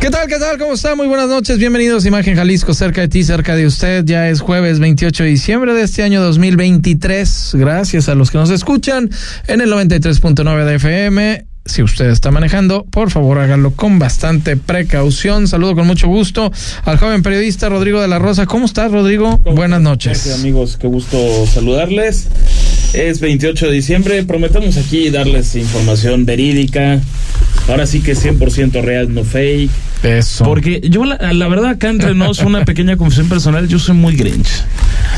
¿Qué tal? ¿Qué tal? ¿Cómo está? Muy buenas noches. Bienvenidos a Imagen Jalisco, cerca de ti, cerca de usted. Ya es jueves 28 de diciembre de este año 2023. Gracias a los que nos escuchan en el 93.9 de FM. Si usted está manejando, por favor hágalo con bastante precaución. Saludo con mucho gusto al joven periodista Rodrigo de la Rosa. ¿Cómo estás, Rodrigo? Buenas noches. Gracias, amigos, qué gusto saludarles. Es 28 de diciembre, prometemos aquí darles información verídica, ahora sí que 100% real, no fake. Eso. Porque yo, la, la verdad, acá entre nos, una pequeña confesión personal, yo soy muy grinch.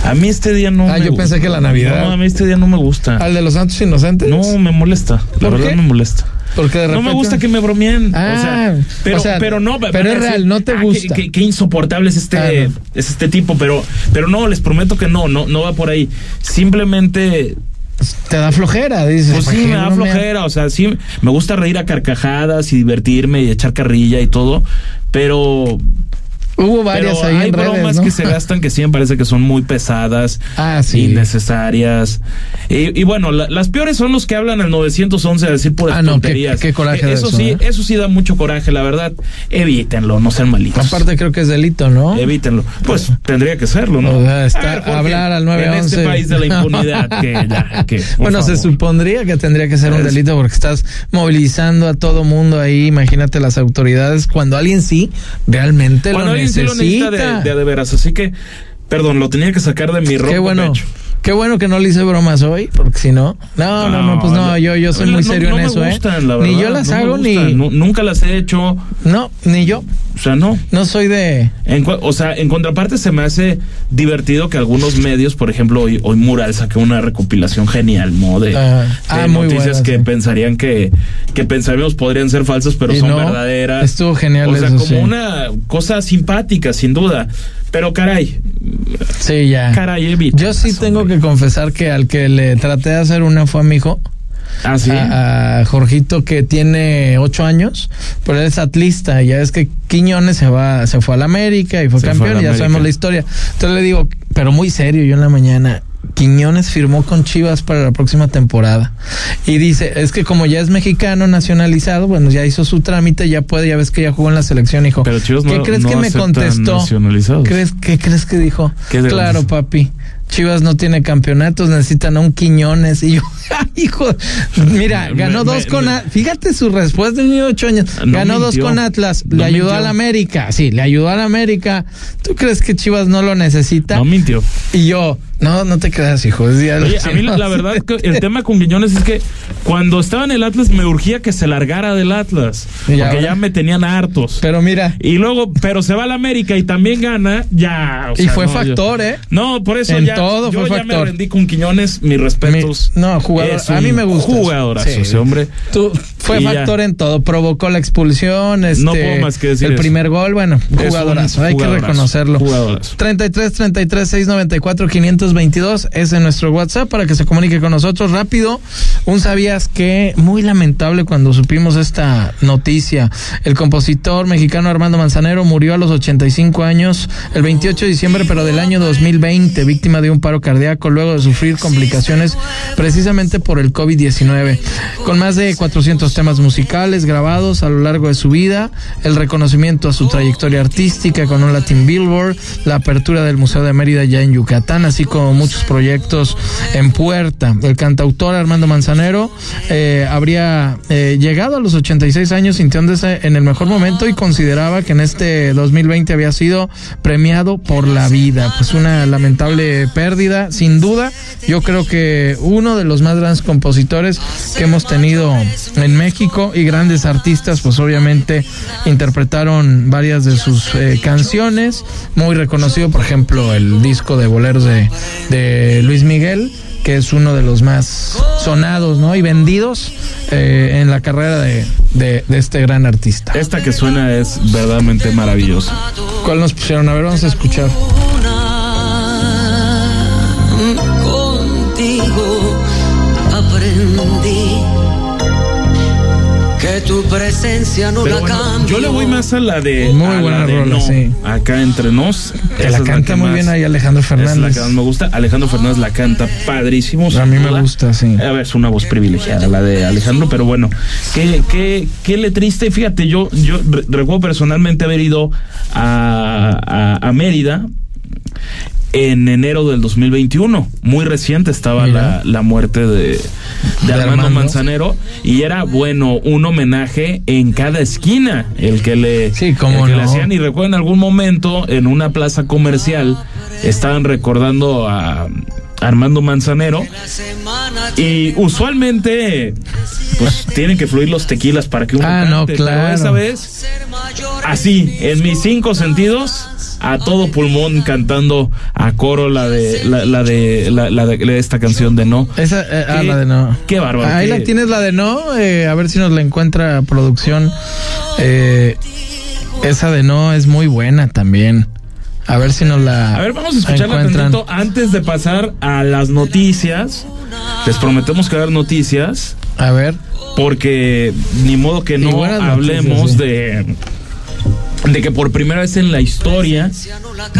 A mí este día no Ah, me yo gusta. pensé que la Navidad. No, a mí este día no me gusta. ¿Al de los Santos Inocentes? No, me molesta. La ¿Por verdad qué? me molesta. Porque de No repente... me gusta que me bromeen. Ah, o sea, pero, o sea, pero no. pero es real, no te "Ah, gusta". Qué, qué- qué insoportable es este, Ah, no. es este tipo, pero, pero no, les prometo que no, no, no va por ahí. Simplemente, Te da flojera, dices. pues ¿para sí, me da flojera. O sea, sí, me gusta reír a carcajadas y divertirme y echar carrilla y todo, pero. Hubo varias pero ahí hay en redes, bromas ¿no? que se gastan que sí me parece que son muy pesadas, Ah, sí. innecesarias. Y, y bueno, la- las peores son los que hablan al 911 a decir puras Ah, no, qué- tonterías. qué coraje de eso, eso, sí, ¿eh? eso sí da mucho coraje, la verdad. Evítenlo, no sean malitos. Aparte creo que es delito, ¿no? Evítenlo. Pues tendría que serlo, ¿no? O sea, está- porque hablar al En 911. este país de la impunidad, que ya, que, Bueno, se supondría que tendría que ser un delito porque estás movilizando a todo mundo ahí. Imagínate las autoridades cuando alguien sí realmente Cuando lo sí necesita. lo necesita de, de, a de veras. Así que, perdón, lo tenía que sacar de mi ropa. Qué bueno. pecho. Qué bueno que no le hice bromas hoy, porque si no, no, no, no, pues no, yo, yo soy muy serio no en me eso, gustan, ¿eh? la ni verdad, yo las no hago ni, nu- nunca las he hecho. no, ni yo, O sea, no. no soy de, En o sea, en contraparte se me hace divertido que algunos medios, por ejemplo, hoy, hoy Mural sacó una recopilación genial, ¿no? De, Ah, de ah, noticias buena, que sí. pensarían que, que pensaríamos podrían ser falsas, pero Y son verdaderas. estuvo genial O sea, eso, como sí. una cosa simpática, sin duda. Pero caray, sí, ya. caray, evita. Yo sí tengo que confesar que al que le traté de hacer una fue a mi hijo. Ah, sí. a, a Jorgito que tiene ocho años, pero él es atlista, ya es que Quiñones se va, se fue a la América y fue Se campeón, y ya sabemos la historia. Entonces le digo, pero muy serio, yo en la mañana, Quiñones firmó con Chivas para la próxima temporada. Y dice, es que como ya es mexicano nacionalizado, bueno, ya hizo su trámite, ya puede, ya ves que ya jugó en la selección, hijo. Pero Chivas ¿Qué no- crees no que me contestó? ¿Crees, ¿Qué crees que dijo? ¿Qué de- Claro, papi. Chivas no tiene campeonatos, necesitan a un Quiñones. Y yo, "Ay, hijo, mira, ganó me- dos con. me- Fíjate su respuesta, de ocho años. No ganó dos con Atlas, No le ayudó mintió. a la América. Sí, le ayudó a la América. ¿Tú crees que Chivas no lo necesita? No mintió. y yo, no, no te creas, hijo. es Oye, a mí la, verdad que el tema con Guiñones es que cuando estaba en el Atlas me urgía que se largara del Atlas. Porque ya me tenían hartos. Pero mira, Y luego, pero se va a la América y también gana, ya. o y fue no, factor, yo- ¿eh? No, por eso En ya. todo yo fue ya me factor. rendí con Quiñones, mis respetos. Mi- no, jugador- Es a mí me gusta. Jugadorazo Sí. ese hombre. Tú, fue ya. factor en todo, provocó la expulsión, este, No puedo más que decir el eso. primer gol, bueno, Es un jugadorazo, hay que reconocerlo. jugadorazo. 33 33 694 522 es en nuestro WhatsApp para que se comunique con nosotros rápido. Un sabías que muy lamentable cuando supimos esta noticia. El compositor mexicano Armando Manzanero murió a los 85 años el 28 de diciembre, pero del año 2020, víctima de un paro cardíaco luego de sufrir complicaciones precisamente por el COVID-19. Con más de 400 temas musicales grabados a lo largo de su vida, el reconocimiento a su trayectoria artística con un Latin Billboard, la apertura del Museo de Mérida ya en Yucatán, así como muchos proyectos en puerta. El cantautor Armando Manzanero eh, habría eh, llegado a los 86 años sintiéndose en el mejor momento y consideraba que en este 2020 había sido premiado por la vida. Pues una lamentable pérdida, sin duda. Yo creo que uno de los más grandes compositores que hemos tenido en México y grandes artistas, pues obviamente interpretaron varias de sus eh, canciones. Muy reconocido, por ejemplo, el disco de boleros de, de Luis Miguel que es uno de los más sonados ¿no? y vendidos eh, en la carrera de, de, de este gran artista. Esta que suena es verdaderamente maravillosa. ¿Cuál nos pusieron? A ver, vamos a escuchar. contigo aprendí que tu presencia no Pero la bueno, cambio. yo le voy más a la de. Muy buena de rola, no, sí. Acá entre nos. Que la canta que muy más- bien ahí Alejandro Es la Fernández. que más me gusta. Alejandro Fernández la canta padrísimo. A mí me gusta, sí. A ver, es una voz privilegiada la de Alejandro, pero bueno, qué, qué, qué le triste. Fíjate, yo, yo re- recuerdo personalmente haber ido a, a, a Mérida en enero del 2021. Muy reciente estaba la, la muerte de, de, De Armando, Armando. Manzanero y era, bueno, un homenaje en cada esquina el que le, Sí, cómo el que le hacían. Y recuerdo en algún momento en una plaza comercial estaban recordando a Armando Manzanero y usualmente pues tienen que fluir los tequilas para que uno Ah, no, cante, pero claro. esa vez así, en mis cinco sentidos, a todo pulmón cantando a coro la de la, la de la, la de, esta canción de no. Esa, eh, ah, la de no. qué bárbaro, Ahí qué- la tienes, la de no. eh, a ver si nos la encuentra producción. Eh, esa de no es muy buena también. A ver si nos la. A ver, vamos a escucharla tantito antes de pasar a las noticias. Les prometemos que va a haber noticias. A ver. porque ni modo que no hablemos noticias, sí. de de que por primera vez en la historia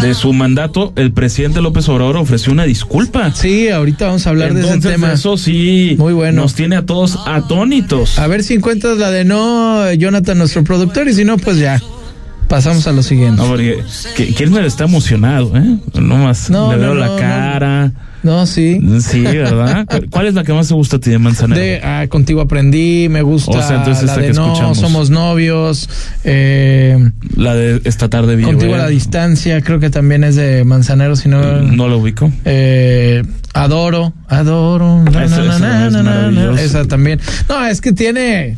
de su mandato el presidente López Obrador ofreció una disculpa. Sí, ahorita vamos a hablar de ese tema. eso sí Muy bueno. nos tiene a todos atónitos. A ver si encuentras la de no, Jonathan, nuestro productor, y si no, pues ya. Pasamos a lo siguiente. No, porque que- Kirchner está emocionado, ¿eh? No más No, le veo la no, cara. No, sí. Sí, ¿verdad? ¿Cu- ¿Cuál es la que más te gusta a ti de Manzanero? De ah, contigo aprendí, me gusta O sea, entonces la esta de que no, escuchamos. somos novios, eh, La de esta tarde vi contigo a la distancia, creo que también es de Manzanero, si no, No lo ubico. eh, adoro, adoro, na, na, es esa también. No, es que tiene,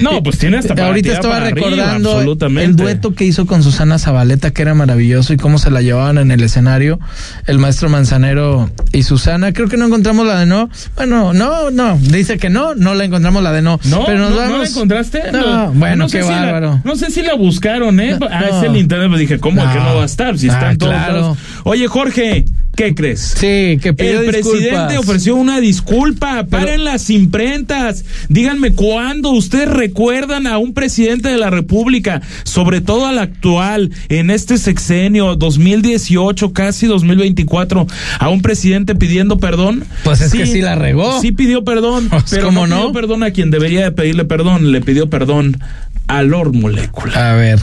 No, pues tiene hasta para ahorita estaba para recordando el dueto que hizo con Susana Zabaleta, que era maravilloso, y cómo se la llevaban en el escenario, el maestro Manzanero y Susana. Creo que no encontramos la de no. Bueno, no, no, dice que no, no la encontramos la de no. No, pero nos no, vamos. ¿no la encontraste? No, bueno, sé qué si la- bárbaro. no sé si la buscaron, ¿eh? Ah, es el internet, pues dije, ¿cómo que no va a estar? Si Ah, en todos claro. Oye, Jorge, ¿qué crees? Sí, que pidió El presidente ofreció una disculpa. Paren las imprentas. Díganme cuándo ustedes recuerdan a un presidente de la República, sobre todo al actual, en este sexenio 2018, casi 2024, a un presidente pidiendo perdón. Pues es que sí la regó. Sí pidió perdón, Pues, pero ¿cómo no no? pidió perdón a quien debería de pedirle perdón. Le pidió perdón a Lord Molecula. A ver,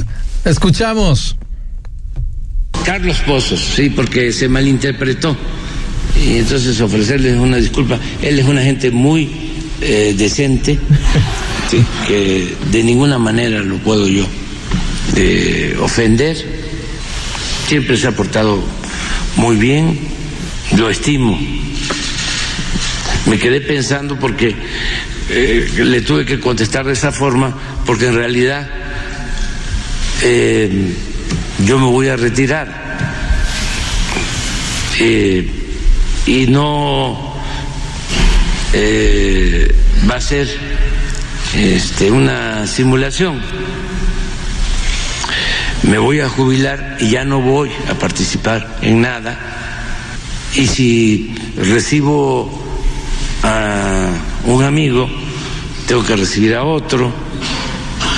escuchamos. Carlos Pozos, sí, porque se malinterpretó. Y entonces ofrecerles una disculpa. Él es una gente muy eh, decente, sí, que de ninguna manera lo puedo yo eh, ofender. Siempre se ha portado muy bien, lo estimo. Me quedé pensando porque eh, le tuve que contestar de esa forma, porque en realidad eh, yo me voy a retirar y no eh, va a ser este, una simulación. Me voy a jubilar y ya no voy a participar en nada. Y si recibo a un amigo, tengo que recibir a otro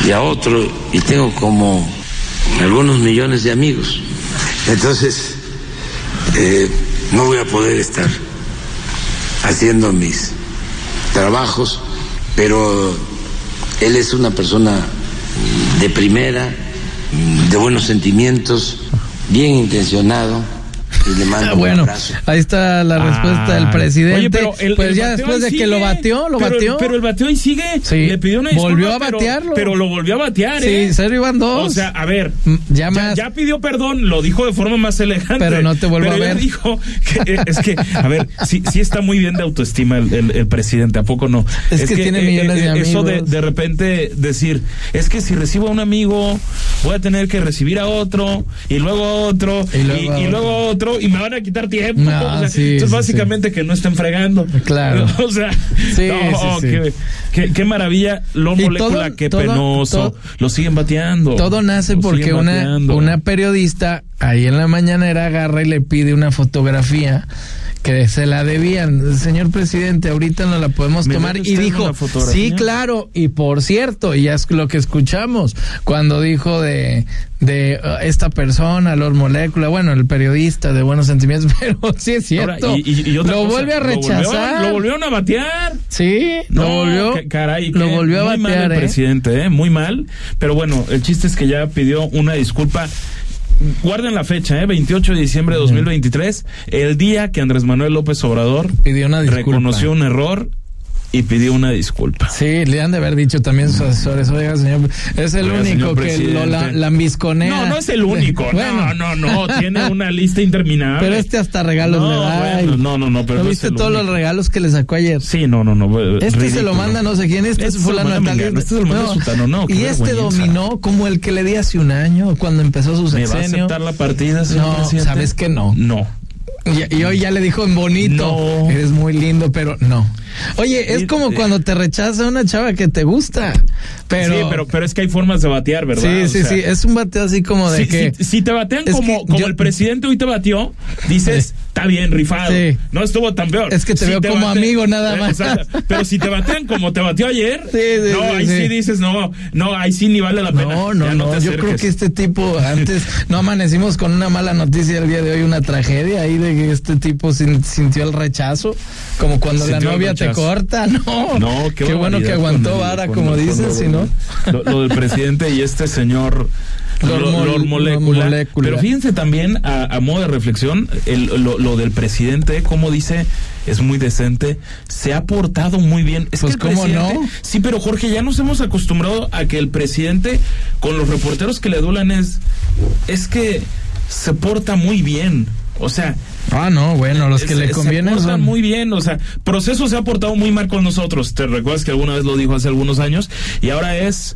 y a otro, y tengo como algunos millones de amigos. Entonces, eh, no voy a poder estar haciendo mis trabajos, pero él es una persona de primera, de buenos sentimientos, bien intencionado, y le mando Ah, bueno, un abrazo. ahí está la respuesta del Ah. presidente. Oye, pero el- pues el ya después de que lo batió, lo Pero- batió. Pero el bateo ahí sigue. Sí. Le pidió una disculpa. Volvió a batearlo. Pero, lo volvió a batear, sí, ¿eh? cero iban dos. O sea, a ver. Mm, ya Ya, más. ya pidió perdón, lo dijo de forma más elegante. Pero no te vuelvo Pero a ver. dijo que, eh, es que, a ver, sí, sí está muy bien de autoestima el, el- el presidente, ¿a poco no? Es que tiene millones de Eso de, amigos. de repente decir, es que si recibo a un amigo, voy a tener que recibir a otro, y luego a otro, Y y, luego a otro. Y me van a quitar tiempo. No, O sea, sí, entonces, sí, básicamente que no estén fregando. Claro. O sea, Sí, no. Qué, qué- qué maravilla. Lo molécula, todo- qué todo- penoso. todo- lo siguen bateando. Todo nace porque una, una periodista ahí en la mañanera agarra y le pide una fotografía que se la debían. Señor presidente, ahorita no la podemos ¿Me tomar. Y dijo, sí, claro. Y por cierto, y es lo que escuchamos cuando dijo de, de uh, esta persona, Lord Molécula, bueno, el periodista de buenos sentimientos, pero sí es Ahora, cierto. y- y- y otra lo cosa, vuelve a rechazar. Lo volvieron a batear. Sí, No, lo volvió. caray, lo volvió a muy mal batear, el ¿eh? presidente, ¿eh? muy mal. Pero bueno, el chiste es que ya pidió una disculpa. Guarden la fecha, ¿eh? 28 de diciembre de 2023, el día que Andrés Manuel López Obrador Pidió una reconoció un error y pidió una disculpa. Sí, le han de haber dicho también sus asesores, oiga, señor, es el Oiga, único que lo la- lambisconea. No, no es el único. Bueno. No, no, no. Tiene una lista interminable. Pero este hasta regalos no, le da. bueno, no, no, no. Pero ¿No no viste todos los regalos que le sacó ayer? Sí, no, no, no. Este se ridículo. lo manda no sé quién, este, Este es se fulano de tal. Este se lo manda no, qué y este dominó como el que le di hace un año, cuando empezó su ¿Me va a sexenio. aceptar la partida, señor No, presidente? sabes que no. No. Y, y hoy ya le dijo en bonito, No. eres muy lindo, pero no. Oye, es como cuando te rechaza una chava que te gusta, pero... sí, pero, pero es que hay formas de batear, ¿verdad? Sí, O sí, sea, sí, es un bateo así como de que... si- si te batean como, como yo- el presidente hoy te batió, dices. Está bien, rifado. Sí. No estuvo tan peor. Es que te veo como amigo nada Eh, más. exacto. Pero si te batean como te batió ayer, Sí, sí, no, ahí sí. dices, no, no, ahí sí ni vale la pena. No, no, no, yo creo que este tipo, antes no amanecimos con una mala noticia el día de hoy, una tragedia ahí de que este tipo sin- sintió el rechazo, como cuando la Sintió novia te corta, no. No, qué, qué bueno que aguantó vara, como dicen, si no. Lo, lo del presidente y este señor. Molécula. Molécula. Pero fíjense también, a, a modo de reflexión, el- lo, lo del presidente, como dice, es muy decente, se ha portado muy bien. Es Pues, que el ¿cómo no? Sí, pero Jorge, ya nos hemos acostumbrado a que el presidente, con los reporteros que le adulan, es, es que se porta muy bien. O sea, Ah, no, bueno, los que se- le convienen se portan son... muy bien, o sea, proceso se ha portado muy mal con nosotros. Te recuerdas que alguna vez lo dijo hace algunos años y ahora es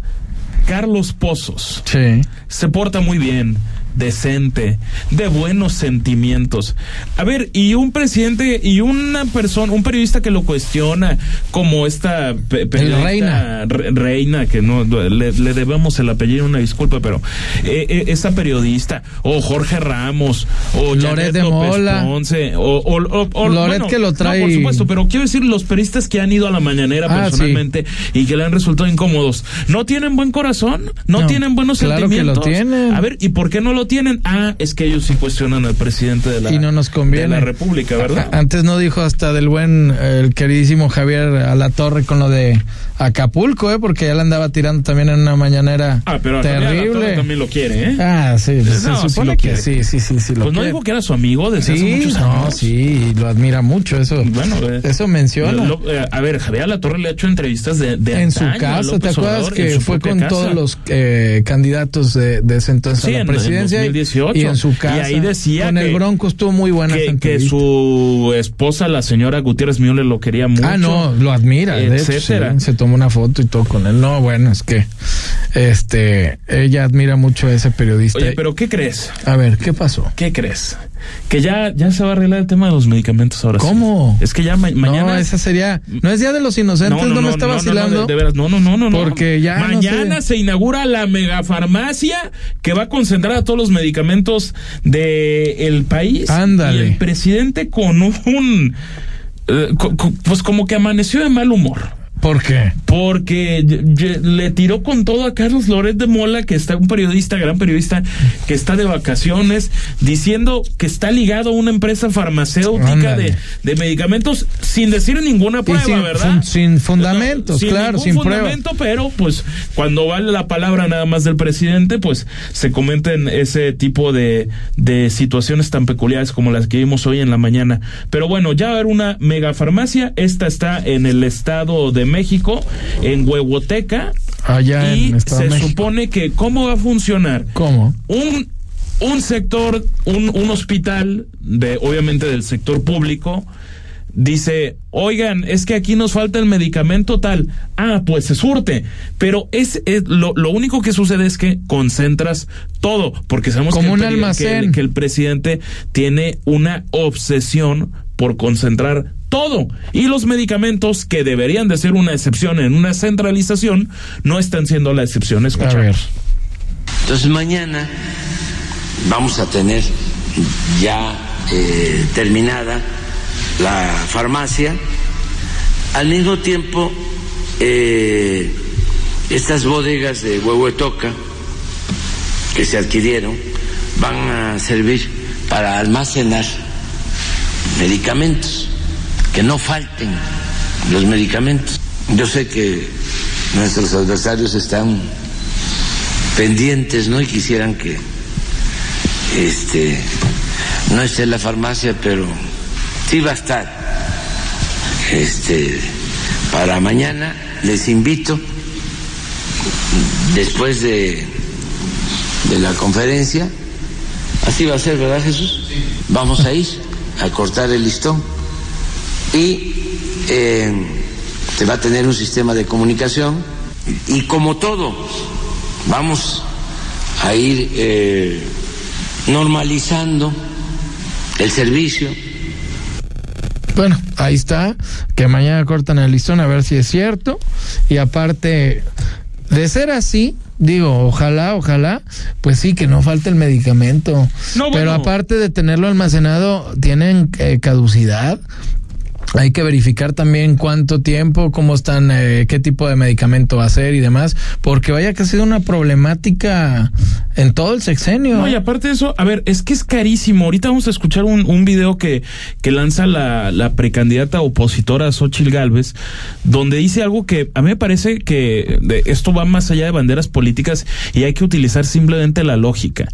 Carlos Pozos. Sí. Se porta muy bien, decente, de buenos sentimientos. A ver, y un presidente y una persona, un periodista que lo cuestiona, como esta Reina. re- reina, que no le, le debemos el apellido, una disculpa, pero eh, eh, esa periodista, o Jorge Ramos, o Loret Janet de Mola. Ponce, o, o, o- o- Loret que lo no, trae- por supuesto, pero quiero decir, los periodistas que han ido a la mañanera Ah, personalmente y que le han resultado incómodos, ¿no tienen buen corazón? ¿No, No, tienen buenos claro que lo sentimientos? tienen. A ver, ¿y por qué no lo tienen? Ah, es que ellos sí cuestionan al presidente de la, y no nos conviene. de la República, ¿verdad? Antes no dijo hasta del buen, eh, el queridísimo Javier Alatorre con lo de Acapulco, ¿eh? Porque ya le andaba tirando también en una mañanera Ah, pero terrible. también lo quiere, ¿eh? Ah, sí, pues, No, se supone que sí, sí, sí, sí. Lo pues no dijo que era su amigo desde hace Sí, muchos no, años. sí, lo admira mucho, eso. Bueno, eh, eso menciona. Lo- eh, a ver, Javier Alatorre le ha hecho entrevistas de, de en su antaño casa, ¿te acuerdas Obrador, en que fue con casa. todos los eh, candidatos de, de ese entonces Sí, a la en- en presidencia? y- 2018. Y en su Y casa. ahí decía Con el que- Bronco estuvo muy buena que, que su esposa, la señora Gutiérrez Müller, lo quería mucho. Ah, no, lo admira, de hecho, etcétera. se tomó una foto y todo con él. No, bueno, es que este ella admira mucho a ese periodista. Oye, pero ¿qué crees? A ver, ¿qué pasó? ¿Qué crees? Que ya, ya se va a arreglar el tema de los medicamentos ahora sí. ¿Cómo? Es que ya ma- mañana. No, esa sería. No es Día de los Inocentes, no, me está no, no, vacilando. de, de veras, no, no, no, no. no. Porque ya no Mañana sé. se inaugura la megafarmacia que va a concentrar a todos los medicamentos de el país. Ándale. Y el presidente con un. eh, co- co- pues como que amaneció de mal humor. ¿Por qué? Porque le tiró con todo a Carlos Loret de Mola, que está un periodista, gran periodista, que está de vacaciones, diciendo que está ligado a una empresa farmacéutica de, de medicamentos sin decir ninguna prueba, sin, ¿verdad? fun- sin fundamentos, sin claro, sin fundamento, pero pues cuando vale la palabra nada más del presidente, pues se comenten ese tipo de, de situaciones tan peculiares como las que vimos hoy en la mañana. Pero bueno, ya va a haber una megafarmacia, esta está en el Estado de México, en Huehuoteca, Allá y en se México. supone que cómo va a funcionar ¿Cómo? un, un sector, un, un hospital, de, obviamente del sector público, dice, oigan, es que aquí nos falta el medicamento tal. Ah, pues se surte. Pero es, es lo, lo único que sucede es que concentras todo, porque sabemos Como que, el un peri- almacén. que el- que el presidente tiene una obsesión por concentrar todo. Y los medicamentos que deberían de ser una excepción en una centralización no están siendo la excepción. A Escuchamos. ver. Entonces mañana vamos a tener ya eh, terminada la farmacia. Al mismo tiempo, eh, estas bodegas de Huehuetoca que se adquirieron van a servir para almacenar medicamentos, que no falten los medicamentos. Yo sé que nuestros adversarios están pendientes, ¿no? Y quisieran que este no esté en la farmacia, pero sí va a estar. Este para mañana les invito después de de la conferencia. Así va a ser, ¿verdad, Jesús? Vamos a ir a cortar el listón y eh, se va a tener un sistema de comunicación y como todo vamos a ir eh, normalizando el servicio. Bueno, ahí está, que mañana cortan el listón a ver si es cierto. Y aparte, de ser así, digo, ojalá, ojalá, pues sí, que no falte el medicamento. No, Pero bueno. aparte de tenerlo almacenado, tienen eh, caducidad. Hay que verificar también cuánto tiempo, cómo están, eh, qué tipo de medicamento va a ser y demás, porque vaya que ha sido una problemática en todo el sexenio. No, y aparte de eso, a ver, es que es carísimo. Ahorita vamos a escuchar un, un video que, que lanza la, la precandidata opositora Xochil Gálvez, donde dice algo que a mí me parece que de- esto va más allá de banderas políticas y hay que utilizar simplemente la lógica.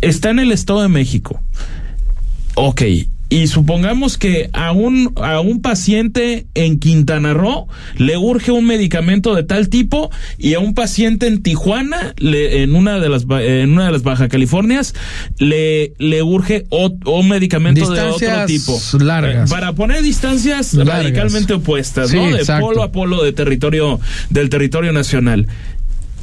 Está en el Estado de México. Ok. Y supongamos que a un, a un paciente en Quintana Roo le urge un medicamento de tal tipo y a un paciente en Tijuana, le, en una de las en una de las Baja Californias, le, le urge un medicamento de otro tipo. largas. Para poner distancias Largas. radicalmente opuestas, Sí, ¿no? De exacto. polo a polo de territorio, del territorio nacional.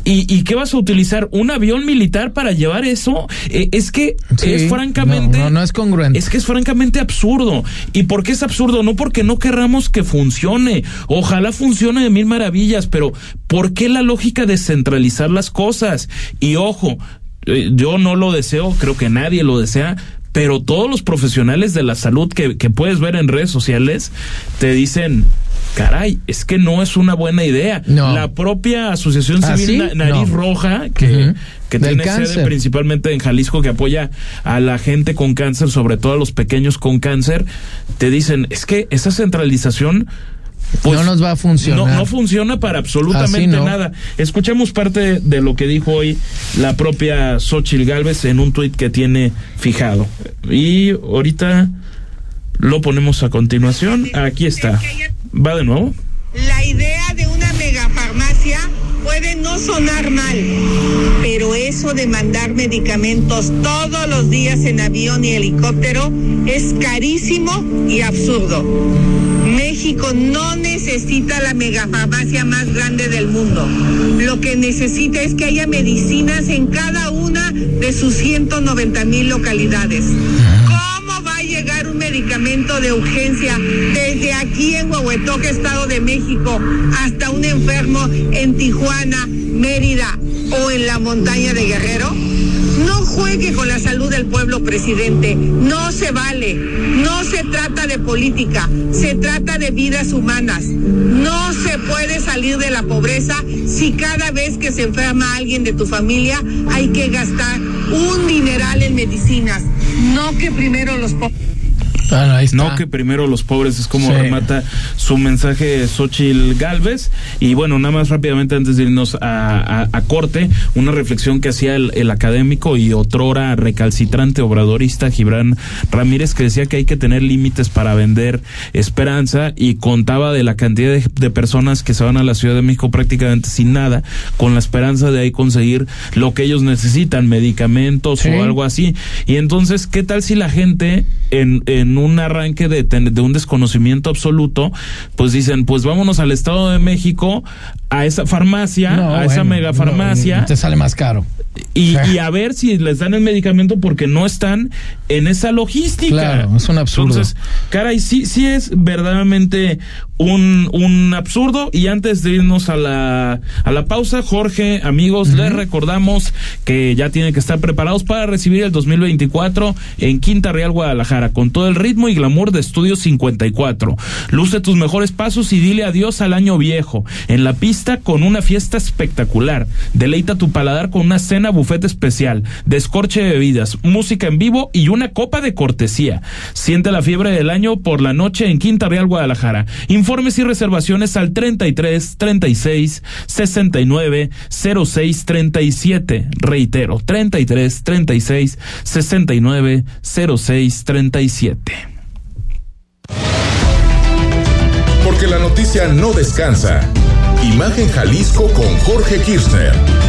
¿Y, ¿Y qué vas a utilizar? ¿Un avión militar para llevar eso? Eh, es que Sí, es francamente... no, no, no es congruente. Es que es francamente absurdo. ¿Y por qué es absurdo? No porque no querramos que funcione. Ojalá funcione de mil maravillas, pero ¿por qué la lógica de centralizar las cosas? Y ojo, eh, yo no lo deseo, creo que nadie lo desea. Pero todos los profesionales de la salud que, que puedes ver en redes sociales te dicen, caray, es que no es una buena idea. No. La propia Asociación ¿Ah, Civil sí? Na- Nariz No. Roja, que, que tiene sede principalmente en Jalisco, que apoya a la gente con cáncer, sobre todo a los pequeños con cáncer, te dicen, es que esa centralización... pues, No nos va a funcionar. No, no funciona para absolutamente no. nada. Escuchemos parte de lo que dijo hoy la propia Xochil Gálvez en un tuit que tiene fijado. Y ahorita lo ponemos a continuación. Aquí está. ¿Va de nuevo? La idea de una megafarmacia puede no sonar mal, pero eso de mandar medicamentos todos los días en avión y helicóptero es carísimo y absurdo. México no necesita la megafarmacia más grande del mundo. Lo que necesita es que haya medicinas en cada una de sus 190 mil localidades. ¿Cómo va a llegar un medicamento de urgencia desde aquí en Huehuetoca, Estado de México, hasta un enfermo en Tijuana, Mérida o en la montaña de Guerrero? No juegue con la salud del pueblo, presidente. No se vale. No se trata de política. Se trata de vidas humanas. No se puede salir de la pobreza si cada vez que se enferma alguien de tu familia hay que gastar un dineral en medicinas. No que primero los pobres. Ahí está. No que primero los pobres es como Sí. remata su mensaje Xochil Galvez. Y bueno, nada más rápidamente antes de irnos a, a- a corte, una reflexión que hacía el, el académico y otrora recalcitrante obradorista Gibran Ramírez que decía que hay que tener límites para vender esperanza y contaba de la cantidad de, de personas que se van a la Ciudad de México prácticamente sin nada, con la esperanza de ahí conseguir lo que ellos necesitan, medicamentos Sí. o algo así. Y entonces, ¿qué tal si la gente en, en un arranque de, de un desconocimiento absoluto, pues dicen, pues vámonos al Estado de México a esa farmacia, No, a esa mega farmacia. no, te sale más caro. y, y a ver si les dan el medicamento porque no están en esa logística. Claro, es un absurdo. Entonces, caray, sí, sí es verdaderamente un, un absurdo. Y antes de irnos a la, a la pausa, Jorge, amigos, les recordamos que ya tienen que estar preparados para recibir el 2024 en Quinta Real, Guadalajara, con todo el ritmo y glamour de Estudio 54. Luce tus mejores pasos y dile adiós al año viejo. En la pista con una fiesta espectacular. Deleita tu paladar con una cena buffet especial, descorche de bebidas, música en vivo y una copa de cortesía. Siente la fiebre del año por la noche en Quinta Real, Guadalajara. Informes y reservaciones al 33 36 69 06 37. Reitero, 33 36 69 06 37. Porque la noticia no descansa. Imagen Jalisco con Jorge Kirchner.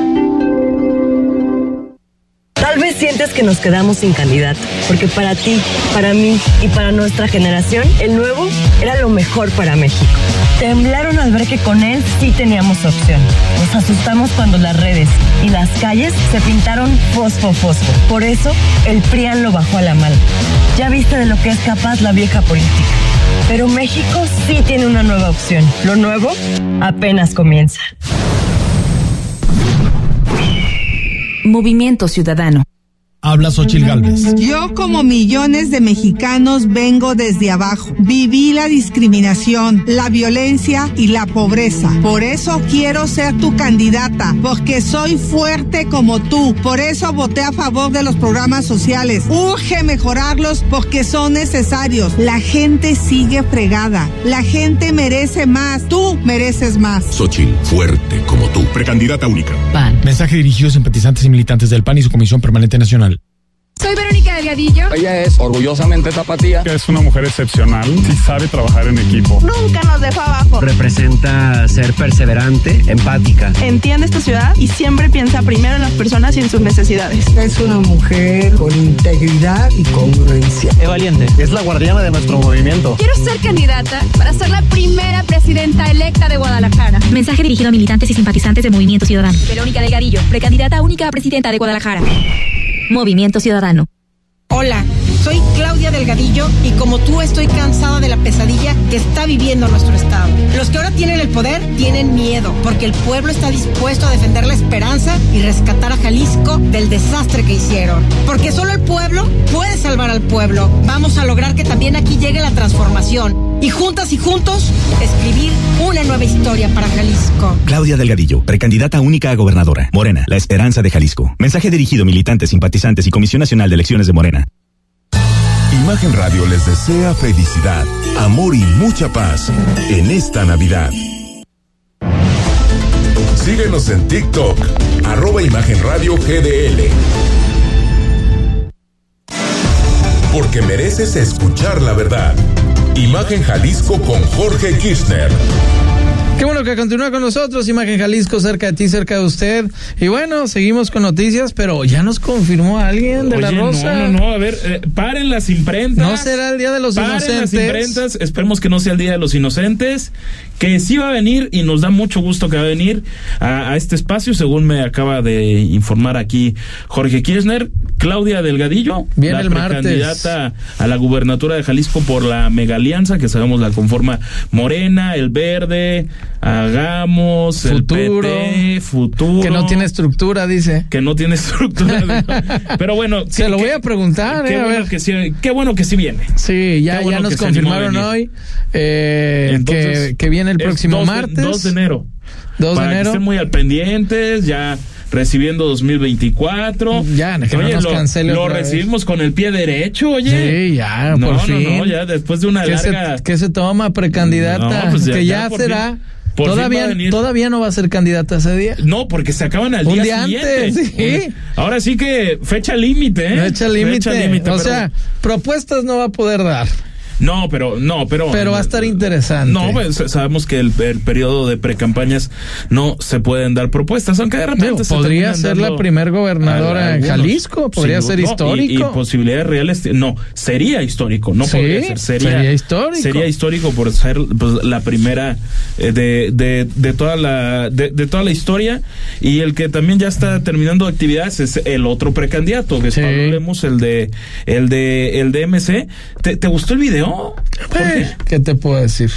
Sientes que nos quedamos sin candidato, porque para ti, para mí y para nuestra generación, el nuevo era lo mejor para México. Temblaron al ver que con él sí teníamos opción. Nos asustamos cuando las redes y las calles se pintaron fosfo fosfo. Por eso, el PRIAN lo bajó a la mala. Ya viste de lo que es capaz la vieja política. Pero México sí tiene una nueva opción. Lo nuevo apenas comienza. Movimiento Ciudadano. Habla Xochil Gálvez. Yo como millones de mexicanos vengo desde abajo. Viví la discriminación, la violencia y la pobreza. Por eso quiero ser tu candidata, porque soy fuerte como tú. Por eso voté a favor de los programas sociales. Urge mejorarlos porque son necesarios. La gente sigue fregada. La gente merece más. Tú mereces más. Xochil, fuerte como tú. Precandidata única. PAN. Mensaje dirigido a simpatizantes y militantes del PAN y su Comisión Permanente Nacional. Delgadillo. Ella es orgullosamente tapatía. Es una mujer excepcional, sí sabe trabajar en equipo. Nunca nos dejó abajo. Representa ser perseverante, empática. Entiende esta ciudad y siempre piensa primero en las personas y en sus necesidades. Es una mujer con integridad y congruencia. Es valiente. Es la guardiana de nuestro movimiento. Quiero ser candidata para ser la primera presidenta electa de Guadalajara. Mensaje dirigido a militantes y simpatizantes de Movimiento Ciudadano. Verónica Delgadillo, precandidata única a presidenta de Guadalajara. Movimiento Ciudadano. Hola, soy Claudia Delgadillo y como tú estoy cansada de la pesadilla que está viviendo nuestro estado. Los que ahora tienen el poder tienen miedo porque el pueblo está dispuesto a defender la esperanza y rescatar a Jalisco del desastre que hicieron. Porque solo el pueblo puede salvar al pueblo. Vamos a lograr que también aquí llegue la transformación y juntas y juntos escribir una nueva historia para Jalisco. Claudia Delgadillo, precandidata única a gobernadora. Morena, la esperanza de Jalisco. Mensaje dirigido a militantes, simpatizantes y Comisión Nacional de Elecciones de Morena. Imagen Radio les desea felicidad, amor y mucha paz en esta Navidad. Síguenos en TikTok, arroba Imagen Radio GDL. Porque mereces escuchar la verdad. Imagen Jalisco con Jorge Kirchner. Qué bueno que continúa con nosotros, Imagen Jalisco, cerca de ti, cerca de usted. Y bueno, seguimos con noticias, pero ya nos confirmó alguien de la Rosa. No, no, no, a ver, eh, paren las imprentas. ¿No será el Día de los paren Inocentes? las imprentas, esperemos que no sea el Día de los Inocentes, que sí va a venir y nos da mucho gusto que va a venir a, a este espacio, según me acaba de informar aquí Jorge Kirchner. Claudia Delgadillo, Viene la el martes. a la gubernatura de Jalisco por la mega alianza, que sabemos la conforma Morena, el Verde, Hagamos Futuro. el PT, futuro. Que no tiene estructura, dice. que no tiene estructura. Pero bueno, Se lo voy a preguntar, qué eh, a bueno ver. que sí, qué bueno que sí viene. Sí, ya, Qué bueno ya nos a confirmaron hoy eh, Entonces, que, que viene el es próximo 2 de- martes. 2 de enero. 2 de que enero. estén muy al pendientes, ya recibiendo 2024. Ya, que no oye, nos lo, cancele lo vez. recibimos con el pie derecho, oye. Sí, ya, no, por no, fin. No, ya después de una ¿Qué, larga. se, qué se toma precandidata? No, pues ya- que ya ya, será. por todavía, todavía no va a ser candidata ese día. No, porque se acaban al día, día siguiente. antes, sí. Ahora sí que fecha límite, ¿eh? Fecha límite. límite, O pero- sea, propuestas no va a poder dar. No, pero, no, pero. Pero va a estar interesante. No, pues sabemos que el, el periodo de precampañas no se pueden dar propuestas, aunque de repente Digo, se podría ser la primer gobernadora en. Jalisco, podría ser no, histórico. Y, y posibilidades reales, no, sería histórico, no Sí, podría ser, sería, sería histórico. Sería histórico por ser pues, la primera eh, de, de, de toda la de, de toda la historia y el que también ya está terminando actividades es el otro precandidato, que es Pablo el de el de el de MC. ¿Te, te gustó el video? Eh, ¿Qué te puedo decir?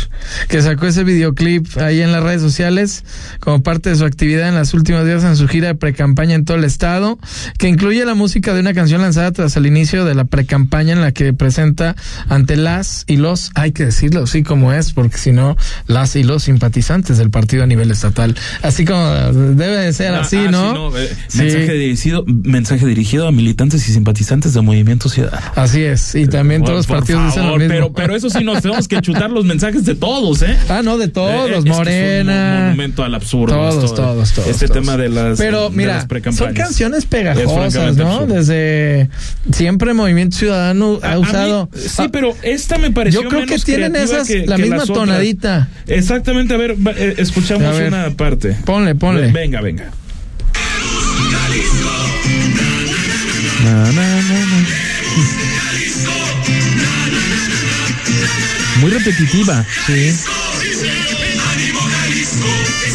Que sacó ese videoclip ahí en las redes sociales como parte de su actividad en las últimos días en su gira de precampaña en todo el estado, que incluye la música de una canción lanzada tras el inicio de la precampaña en la que presenta ante las y los, hay que decirlo así como es, porque si no, las y los simpatizantes del partido a nivel estatal. Así como debe de ser Ah, así, ah, ¿no? eh, Sí. Mensaje dirigido, mensaje dirigido a militantes y simpatizantes de Movimiento Ciudadano. Así es, y también todos los partidos dicen lo mismo. Pero, pero eso sí nos tenemos que chutar los mensajes de todos, ¿eh? Ah, no, de todos, Eh, es un Morena. monumento al absurdo. Todos, esto, todos, todos, Este todos. tema de las. Pero de mira, las son canciones Es pegajosas, ¿no? absurdo. Desde siempre Movimiento Ciudadano ha A- a mí, usado. sí, pero esta me pareció Yo creo que tienen esas que- la que misma tonadita. Exactamente, a ver, eh, escuchamos A ver. una parte. Ponle, ponle. Venga, venga. Na, na. Muy repetitiva. Sí.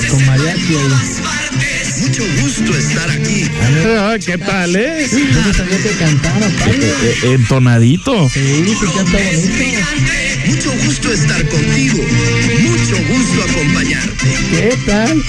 Con mariachi ahí. Mucho gusto estar aquí. Ah, ¿Qué tal, eh? Yo no sabía que cantara, Pablo. Eh, eh, Entonadito. Sí, sí canta bonito. Mucho gusto estar contigo. Mucho gusto acompañarte. ¿Qué tal?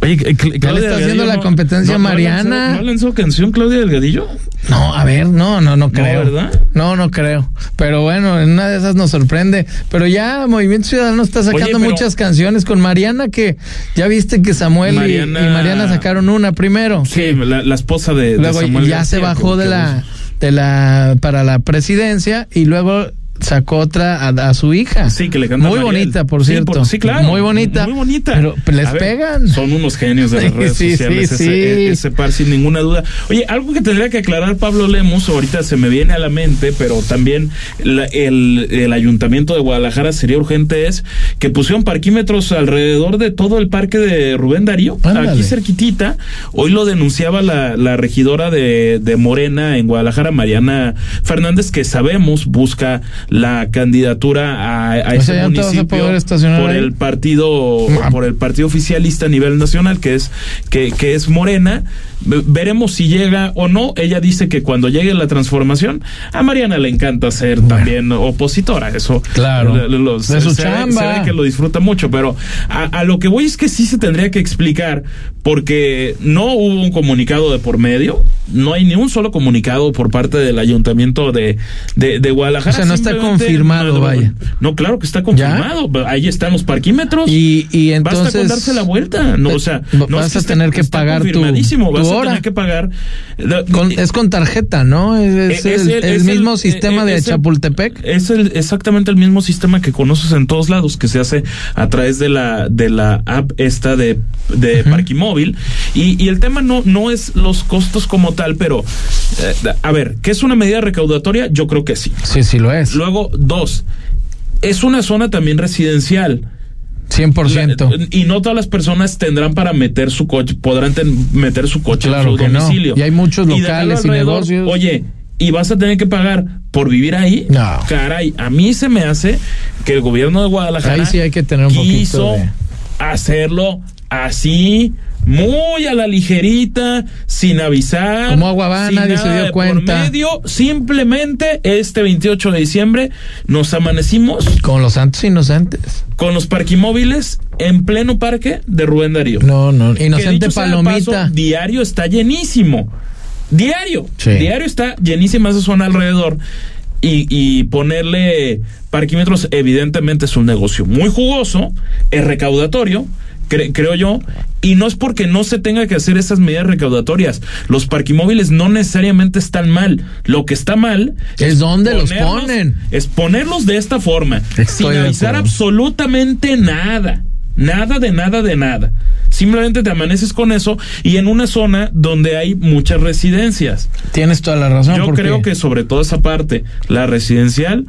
Oye, eh, Claudia está haciendo la competencia Mariana. ¿No lanzó canción Claudia Delgadillo? No, a ver, no, no, no creo. ¿verdad? No, no creo. Pero bueno, en una de esas nos sorprende. Pero ya Movimiento Ciudadano está sacando Oye, muchas canciones con Mariana que ya viste que Samuel y- Mariana- y, Mariana sacaron una primero. Sí, la, la esposa de, de Luego Samuel ya García, se bajó de la de la para la presidencia y luego sacó otra a, a su hija. Sí, que le canta Muy Mariel. bonita, por Sí, cierto. sí, claro. Muy bonita. Muy bonita. Pero les ver, pegan. Son unos genios de las redes sí, sociales. ese, e- ese par, sin ninguna duda. Oye, algo que tendría que aclarar Pablo Lemus, ahorita se me viene a la mente, pero también la- el, el ayuntamiento de Guadalajara sería urgente es que pusieron parquímetros alrededor de todo el parque de Rubén Darío, Ándale. aquí cerquitita. Hoy lo denunciaba la, la regidora de, de Morena en Guadalajara, Mariana Fernández, que sabemos busca la candidatura a, a ese sea, municipio por el partido Ah. por el partido oficialista a nivel nacional que es que, que es Morena Ve- veremos si llega o no ella dice que cuando llegue la transformación a Mariana le encanta ser también opositora eso Claro. lo- De se- su se ve- chamba. se ve que lo disfruta mucho pero a, a lo que voy es que sí se tendría que explicar porque no hubo un comunicado de por medio no hay ni un solo comunicado por parte del ayuntamiento de, de, de Guadalajara O sea, no está Confirmado, no, vaya. no claro que está confirmado ahí están los parquímetros Y, y entonces Basta con darse la vuelta, no, o sea, no vas a tener que pagar tu, vas a tener que pagar. Es con tarjeta, ¿no? Es, Es el, el- el es mismo el- sistema eh, de Chapultepec. Es el, exactamente el mismo sistema que conoces en todos lados, que se hace a través de la, de la app esta de, de Parquimóvil. Y, y el tema no, no es los costos como tal, pero, eh, a ver, ¿qué es una medida recaudatoria? Yo creo que sí. Sí, sí lo es. Luego, dos, es una zona también residencial. 100%. La- y no todas las personas tendrán para meter su coche, podrán ten- meter su coche Claro en su que no. domicilio. Y hay muchos locales y negocios. Oye, ¿y vas a tener que pagar por vivir ahí? No. Caray, a mí se me hace que el gobierno de Guadalajara Ahí sí hay que tener un quiso poquito de... hacerlo así muy a la ligerita, sin avisar. Como agua va, nadie se dio de por cuenta. medio, simplemente este 28 de diciembre nos amanecimos Con los santos inocentes. con los parquimóviles en pleno parque de Rubén Darío. No, no, inocente palomita. paso, diario está llenísimo. Diario. Sí. Diario está llenísima esa zona alrededor. Y, y ponerle parquímetros, evidentemente, es un negocio muy jugoso, es recaudatorio, cre- creo yo. Y no es porque no se tenga que hacer esas medidas recaudatorias. Los parquimóviles no necesariamente están mal. Lo que está mal Es dónde los ponerlos- ponen. Es ponerlos de esta forma, Estoy sin avisar absolutamente nada. Nada de nada de nada. Simplemente te amaneces con eso y en una zona donde hay muchas residencias. Tienes toda la razón. Yo creo que sobre todo esa parte, la residencial,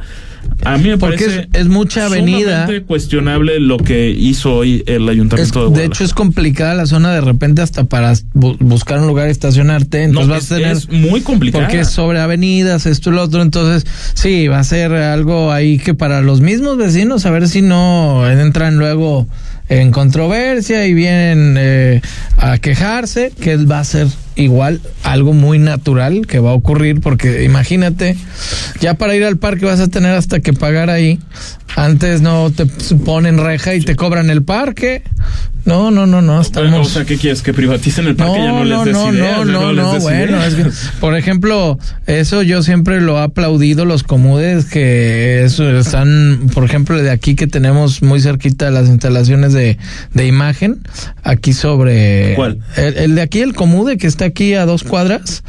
a mí me Porque parece es- es mucha avenida. cuestionable lo que hizo hoy el Es- ayuntamiento de de hecho, es complicada la zona de repente hasta para bu- buscar un lugar estacionarte. Entonces No, vas es, a tener. es muy complicado. Porque es sobre avenidas, esto y lo otro. Entonces, sí, va a ser algo ahí que para los mismos vecinos, a ver si no entran luego en controversia y vienen eh, a quejarse, que va a ser igual algo muy natural que va a ocurrir, porque imagínate, ya para ir al parque vas a tener hasta que pagar ahí. Antes no te ponen reja y te cobran el parque. No, no, no, no, estamos... O sea, ¿qué quieres? ¿Que privaticen el parque? No, ya no, no, les des no, ideas, no, no, no, des bueno, es que, por ejemplo, eso yo siempre lo he aplaudido, los comudes que eso están, por ejemplo, de aquí que tenemos muy cerquita las instalaciones de, de imagen, aquí sobre... ¿Cuál? El, el de aquí, el comude que está aquí a dos cuadras,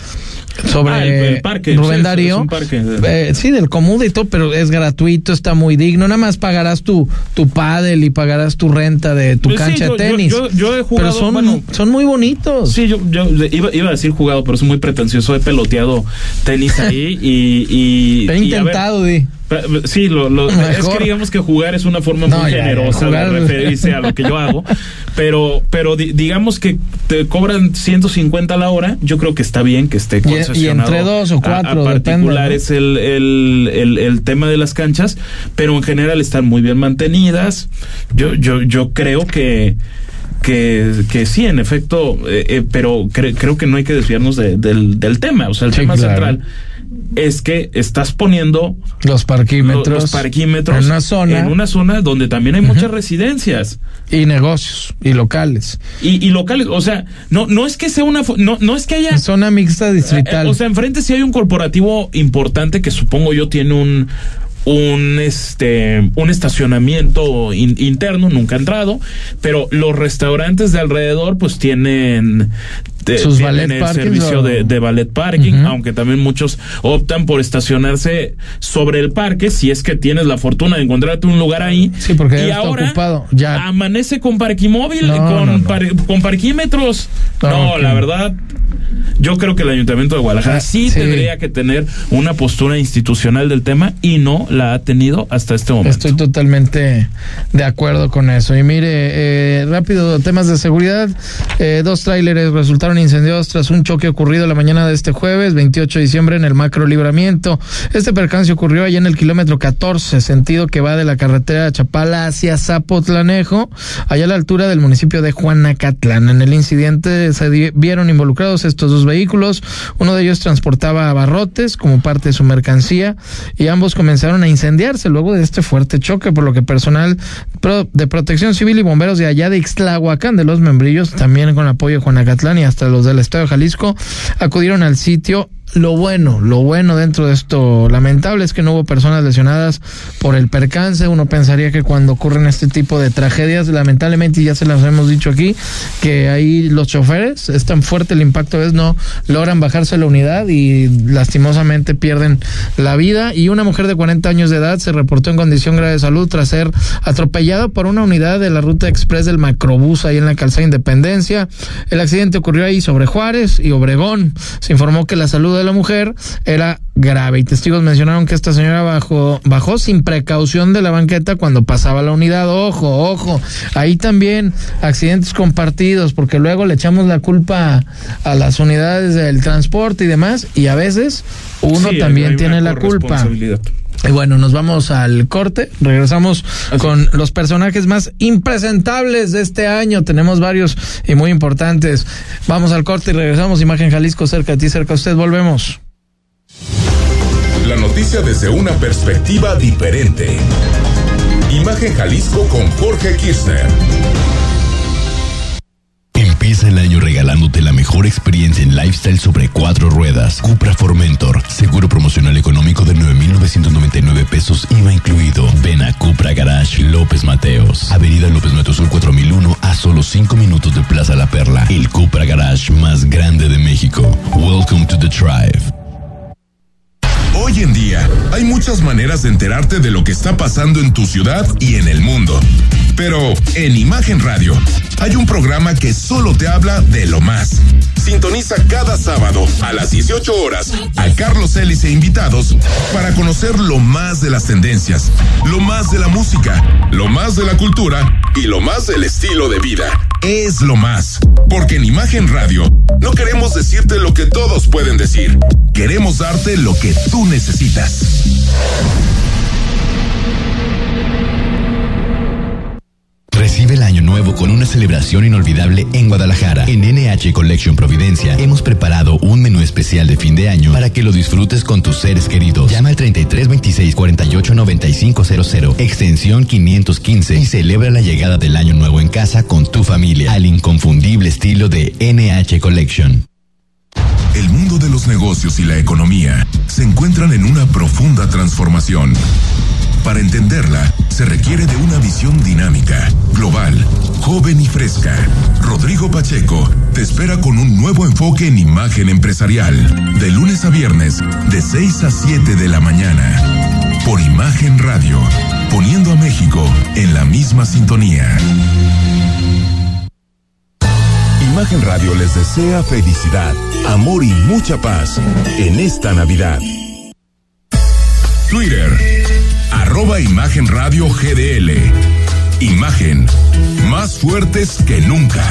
sobre Ah, el- el parque, sí, Rubén es- es Darío. un parque. Eh, sí, del y todo, pero es gratuito, está muy digno, nada más pagarás tu, tu pádel y pagarás tu renta de tu Pues sí, cancha yo- de tenis. yo- yo he jugado, pero son, bueno, son muy bonitos. Sí, yo, yo iba, iba a decir jugado, pero es muy pretencioso. He peloteado tenis ahí y. y He y a ver, intentado, di. Sí, lo, lo- es que digamos que jugar es una forma No, muy ya, generosa de referirse a lo que yo hago. Pero, pero di- digamos que te cobran 150 la hora. Yo creo que está bien que esté Y- y concesionado. entre dos o a- cuatro, A, depende, particulares el, el, el, el tema de las canchas, pero en general están muy bien mantenidas. Yo, yo, yo creo que que, que sí, en efecto, eh, eh, pero cre- creo que no hay que desviarnos de- del, del tema. O sea, el Sí, tema claro. central es que estás poniendo Los parquímetros. los parquímetros En una zona. en una zona donde también hay muchas residencias Y negocios. Y locales. y, y locales. O sea, no, no es que sea una, no, no es que haya Zona mixta distrital. eh, o sea, enfrente sí hay un corporativo importante que supongo yo tiene un un este un estacionamiento in- interno nunca he entrado pero los restaurantes de alrededor pues tienen de- Sus tienen el servicio o- de, de valet parking aunque también muchos optan por estacionarse sobre el parque si es que tienes la fortuna de encontrarte un lugar ahí Sí, porque ya y está ahora ocupado. Ya. amanece con parquimóvil No, con, no, no. par- con parquímetros No, no, la verdad yo creo que el ayuntamiento de Guadalajara sí, sí. tendría que tener una postura institucional del tema y no la ha tenido hasta este momento. Estoy totalmente de acuerdo con eso. Y mire, eh, rápido, temas de seguridad. Eh, dos tráileres resultaron incendiados tras un choque ocurrido la mañana de este jueves, 28 de diciembre, en el macro libramiento. Este percance ocurrió allá en el kilómetro 14, sentido que va de la carretera de Chapala hacia Zapotlanejo, allá a la altura del municipio de Juanacatlán. En el incidente se vieron involucrados estos dos vehículos. Uno de ellos transportaba abarrotes como parte de su mercancía y ambos comenzaron a incendiarse luego de este fuerte choque, por lo que personal de protección civil y bomberos de allá de Ixtlahuacán, de los membrillos, también con apoyo de Juanacatlán y hasta los del estado de Jalisco, acudieron al sitio lo bueno, lo bueno dentro de esto lamentable es que no hubo personas lesionadas por el percance. Uno pensaría que cuando ocurren este tipo de tragedias, lamentablemente, ya se las hemos dicho aquí, que ahí los choferes, es tan fuerte el impacto, veces no logran bajarse la unidad y lastimosamente pierden la vida. Y una mujer de 40 años de edad se reportó en condición grave de salud tras ser atropellada por una unidad de la ruta express del macrobús ahí en la calzada Independencia. El accidente ocurrió ahí sobre Juárez y Obregón. Se informó que la salud de la mujer era grave y testigos mencionaron que esta señora bajó, bajó sin precaución de la banqueta cuando pasaba la unidad. Ojo, ojo. Ahí también accidentes compartidos porque luego le echamos la culpa a las unidades del transporte y demás y a veces uno Sí, también tiene la culpa. Y bueno, nos vamos al corte. Regresamos con los personajes más impresentables de este año. Tenemos varios y muy importantes. Vamos al corte y regresamos. Imagen Jalisco, cerca de ti, cerca de usted. Volvemos. La noticia desde una perspectiva diferente. Imagen Jalisco con Jorge Kirchner. Empieza el año regalándote la mejor experiencia en lifestyle sobre cuatro ruedas. Cupra Formentor. Seguro promocional económico de 9,999 pesos IVA incluido. Ven a Cupra Garage López Mateos. Avenida López Mateos Sur 4001 a solo 5 minutos de Plaza La Perla. El Cupra Garage más grande de México. Welcome to the Drive. Hoy en día hay muchas maneras de enterarte de lo que está pasando en tu ciudad y en el mundo. Pero en Imagen Radio hay un programa que solo te habla de lo más. Sintoniza cada sábado a las 18 horas a Carlos Ellis e invitados para conocer lo más de las tendencias, lo más de la música, lo más de la cultura y lo más del estilo de vida. Es lo más. Porque en Imagen Radio no queremos decirte lo que todos pueden decir. Queremos darte lo que tú necesitas. Recibe el año nuevo con una celebración inolvidable en Guadalajara. En NH Collection Providencia hemos preparado un menú especial de fin de año para que lo disfrutes con tus seres queridos. Llama al 33 26 48 95 00, extensión 515 y celebra la llegada del año nuevo en casa con tu familia al inconfundible estilo de NH Collection. El mundo de los negocios y la economía se encuentran en una profunda transformación. Para entenderla, se requiere de una visión dinámica, global, joven y fresca. Rodrigo Pacheco te espera con un nuevo enfoque en imagen empresarial, de lunes a viernes, de 6 a 7 de la mañana. Por Imagen Radio, poniendo a México en la misma sintonía. Imagen Radio les desea felicidad, amor y mucha paz en esta Navidad. Twitter, arroba Imagen Radio GDL. Imagen, más fuertes que nunca.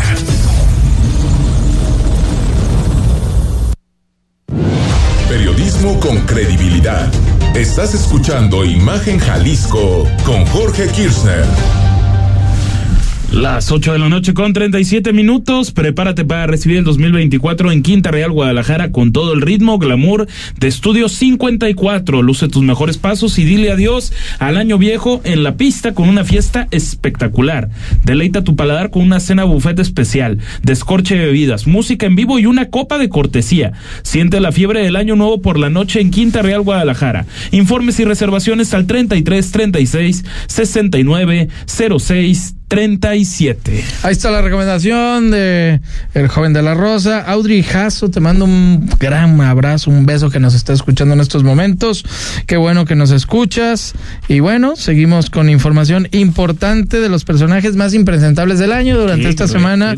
Periodismo con credibilidad. Estás escuchando Imagen Jalisco con Jorge Kirchner. Las 8 de la noche con 37 minutos. Prepárate para recibir el 2024 en Quinta Real, Guadalajara, con todo el ritmo, glamour de Estudio 54. Luce tus mejores pasos y dile adiós al año viejo en la pista con una fiesta espectacular. Deleita tu paladar con una cena buffet especial, descorche de bebidas, música en vivo y una copa de cortesía. Siente la fiebre del año nuevo por la noche en Quinta Real, Guadalajara. Informes y reservaciones al 33 36 69 06 37. Ahí está la recomendación de el joven de la Rosa. Audrey Jasso, te mando un gran abrazo, un beso que nos está escuchando en estos momentos. Qué bueno que nos escuchas. Y bueno, seguimos con información importante de los personajes más impresentables del año. Durante Qué esta semana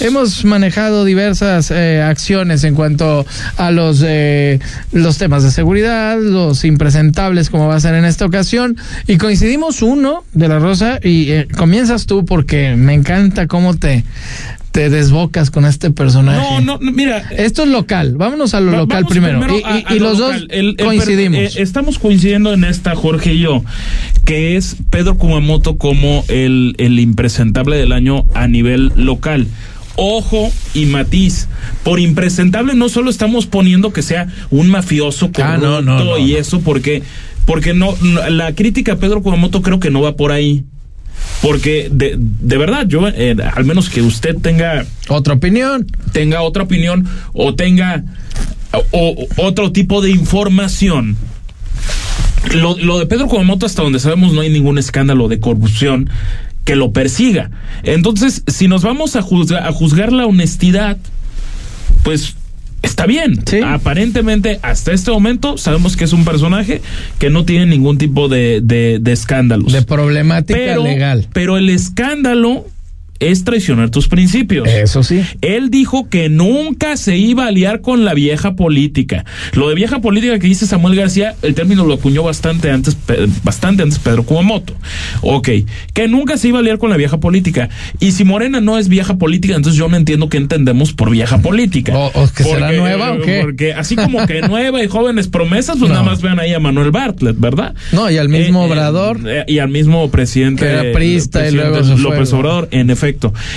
hemos manejado diversas eh, acciones en cuanto a los, eh, los temas de seguridad, los impresentables como va a ser en esta ocasión. Y coincidimos uno de la Rosa y eh, comienzas tú porque me encanta cómo te, te desbocas con este personaje. No, no, mira. Esto es local. Vámonos a lo Va- local primero. primero Y, a- y- a y lo los dos El- el per- coincidimos. eh, estamos coincidiendo en esta, Jorge y yo, que es Pedro Kumamoto como el, el impresentable del año a nivel local. Ojo y matiz. Por impresentable no solo estamos poniendo que sea un mafioso corrupto Ah, no, no, no, y eso, porque, porque no, no- la crítica a Pedro Kumamoto creo que no va por ahí. Porque de, de verdad, yo, eh, al menos que usted tenga otra opinión, tenga otra opinión o tenga o- o- otro tipo de información. Lo, lo de Pedro Kumamoto, hasta donde sabemos, no hay ningún escándalo de corrupción que lo persiga. Entonces, si nos vamos a juzgar, a juzgar la honestidad, pues está bien. Aparentemente, hasta este momento, sabemos que es un personaje que no tiene ningún tipo de, de, de escándalos. De problemática pero, legal. Pero el escándalo es traicionar tus principios. Eso sí. Él dijo que nunca se iba a aliar con la vieja política. Lo de vieja política que dice Samuel García, el término lo acuñó bastante antes, bastante antes Pedro Kumamoto. Ok, que nunca se iba a aliar con la vieja política. Y si Morena no es vieja política, entonces yo no entiendo qué entendemos por vieja política. ¿O, que será nueva o qué? Porque así como que nueva y jóvenes promesas, pues nada más vean ahí a Manuel Bartlett, ¿verdad? No, y al mismo eh, Obrador. Eh, y al mismo presidente. Que era prista y luego López Obrador, en efecto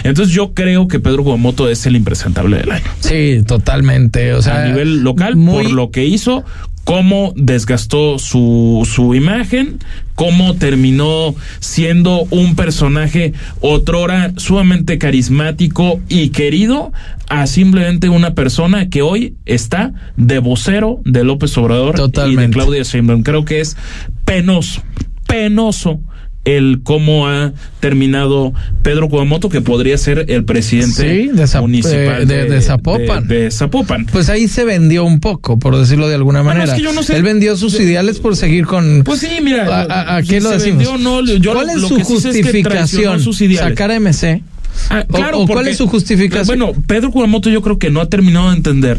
entonces yo creo que Pedro Guamoto es el impresentable del año. Sí, totalmente. O sea, a nivel local, por lo que hizo, cómo desgastó su, su imagen, cómo terminó siendo un personaje otrora sumamente carismático y querido a simplemente una persona que hoy está de vocero de López Obrador y de Claudia Sheinbaum. Creo que es penoso, penoso el cómo ha terminado Pedro Cuamoto, que podría ser el presidente municipal eh, de, Zapopan. De, Zapopan. Pues ahí se vendió un poco, por decirlo de alguna manera. Él vendió sus ideales por seguir con. Pues sí, mira. ¿A, qué lo decimos? ¿Cuál es su justificación? Sacar a MC. Ah, claro, ¿Cuál es su justificación? Bueno, Pedro Cuamoto yo creo que no ha terminado de entender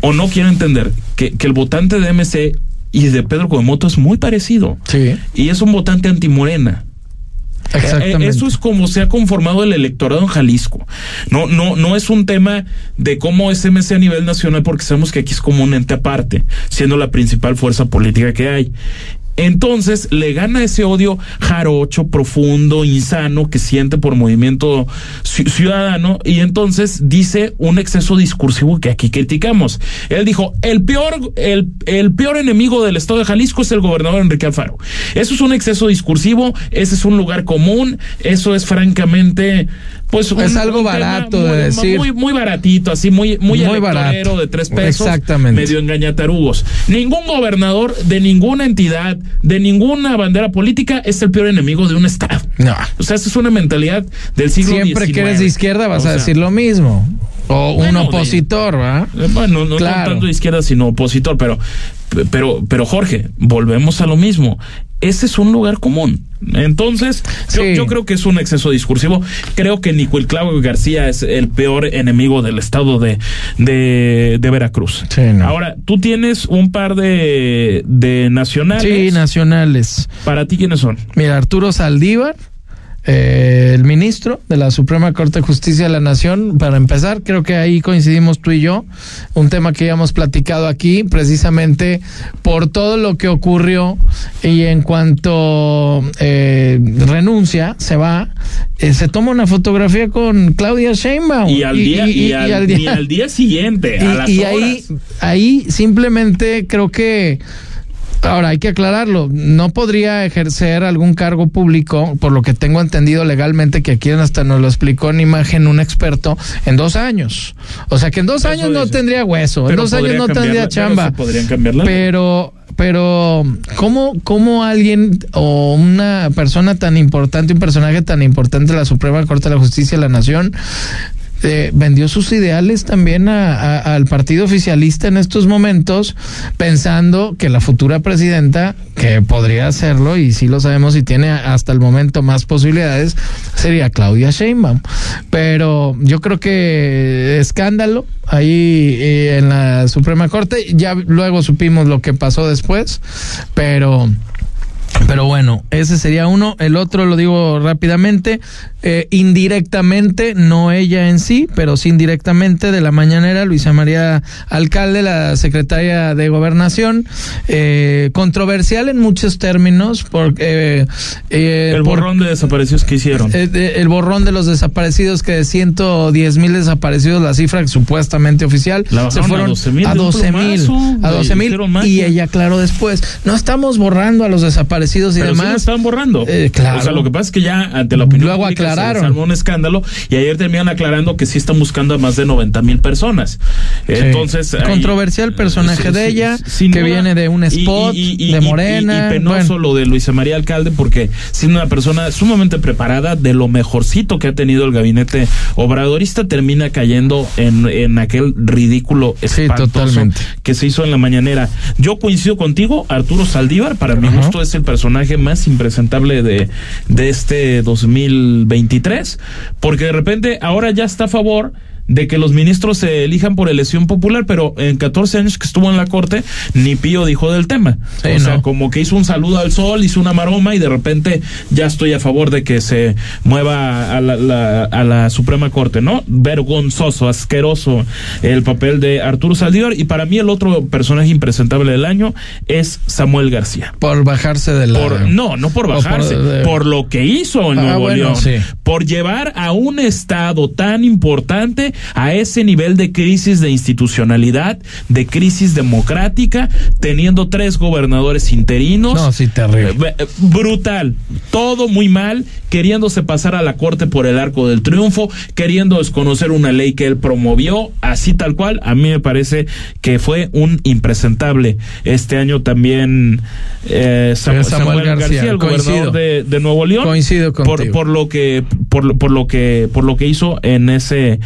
o no quiere entender que, que el votante de MC y de Pedro Cuemoto es muy parecido. Sí. Y es un votante antimorena. Exactamente. Eso es como se ha conformado el electorado en Jalisco. No, no, no es un tema de cómo es MC a nivel nacional, porque sabemos que aquí es como un ente aparte, siendo la principal fuerza política que hay. Entonces le gana ese odio jarocho, profundo, insano que siente por movimiento ciudadano y entonces dice un exceso discursivo que aquí criticamos. Él dijo, el peor, el, el peor enemigo del estado de Jalisco es el gobernador Enrique Alfaro. Eso es un exceso discursivo, ese es un lugar común, eso es francamente pues es algo barato de decir. Muy, muy baratito, así muy, muy, muy barato. de tres pesos. Exactamente. Medio engañatarugos. Ningún gobernador de ninguna entidad, de ninguna bandera política es el peor enemigo de un Estado. No. O sea, esa es una mentalidad del siglo Siempre que eres de izquierda vas a decir lo mismo. O un opositor, ¿verdad? Eh, bueno, no, tanto de izquierda, sino opositor, pero, pero, pero Jorge, volvemos a lo mismo. Ese es un lugar común entonces, yo, creo que es un exceso discursivo. Creo que Nicuel Claudio García es el peor enemigo del estado de, de, Veracruz. Ahora, tú tienes un par de, de nacionales. Sí, nacionales. ¿Para ti quiénes son? Mira, Arturo Saldívar eh, el ministro de la Suprema Corte de Justicia de la Nación, para empezar, creo que ahí coincidimos tú y yo, un tema que ya hemos platicado aquí, precisamente por todo lo que ocurrió y en cuanto eh, renuncia, se va, eh, se toma una fotografía con Claudia Sheinbaum. Y al día, y, al, día, siguiente, y, ahí, ahí simplemente creo que Ahora, hay que aclararlo, no podría ejercer algún cargo público, por lo que tengo entendido legalmente, que aquí hasta nos lo explicó en imagen un experto, en dos años. O sea que en dos años no tendría hueso, en dos años no tendría chamba. podrían cambiarla. Pero pero ¿cómo, ¿cómo alguien o una persona tan importante, un personaje tan importante de la Suprema Corte de la Justicia de la Nación, eh, vendió sus ideales también al partido oficialista en estos momentos, pensando que la futura presidenta, que podría hacerlo, y sí lo sabemos y tiene hasta el momento más posibilidades, sería Claudia Sheinbaum. Pero yo creo que escándalo ahí eh, en la Suprema Corte, ya luego supimos lo que pasó después, pero... Pero bueno, ese sería uno. El otro lo digo rápidamente. Eh, indirectamente, no ella en sí, pero sí indirectamente de la mañanera, Luisa María Alcalde, la secretaria de Gobernación, eh, controversial en muchos términos, porque... Eh, el borrón de desaparecidos que hicieron. el borrón de los desaparecidos, que de 110 mil desaparecidos, la cifra supuestamente oficial, se fueron a 12 mil. A 12 mil. Y ella aclaró después, no estamos borrando a los desaparecidos y demás. Sí estaban borrando. claro. O sea, lo que pasa es que ya ante la opinión Luego aclararon. un escándalo y ayer terminan aclarando que sí están buscando a más de 90 mil personas. Entonces. Controversial personaje de ella, que viene de un spot de Morena. Y, penoso lo de Luisa María Alcalde, porque siendo una persona sumamente preparada, de lo mejorcito que ha tenido el gabinete obradorista, termina cayendo en, en aquel ridículo espantoso que se hizo en la mañanera. Yo coincido contigo, Arturo Saldívar, para mi gusto es el personaje más impresentable de, de este 2023, porque de repente ahora ya está a favor de que los ministros se elijan por elección popular, pero en 14 años que estuvo en la corte, ni Pío dijo del tema. o sea, como que hizo un saludo al sol, hizo una maroma y de repente ya estoy a favor de que se mueva a la, la- a la Suprema Corte, ¿no? Vergonzoso, asqueroso el papel de Arturo Saldívar y para mí el otro personaje impresentable del año es Samuel García. Por bajarse de la. Por, no, no por bajarse, de- por lo que hizo en Ah, Nuevo bueno, León, sí. por llevar a un estado tan importante a ese nivel de crisis de institucionalidad, de crisis democrática, teniendo tres gobernadores interinos. No, sí, terrible. Eh, eh, Brutal, todo muy mal, queriéndose pasar a la corte por el arco del triunfo, queriendo desconocer una ley que él promovió, así tal cual. A mí me parece que fue un impresentable. Este año también eh, Samu- Samuel Samuel, García, García, el coincido. gobernador de, de Nuevo León. Coincido por, por lo que por, por lo que por lo que hizo en ese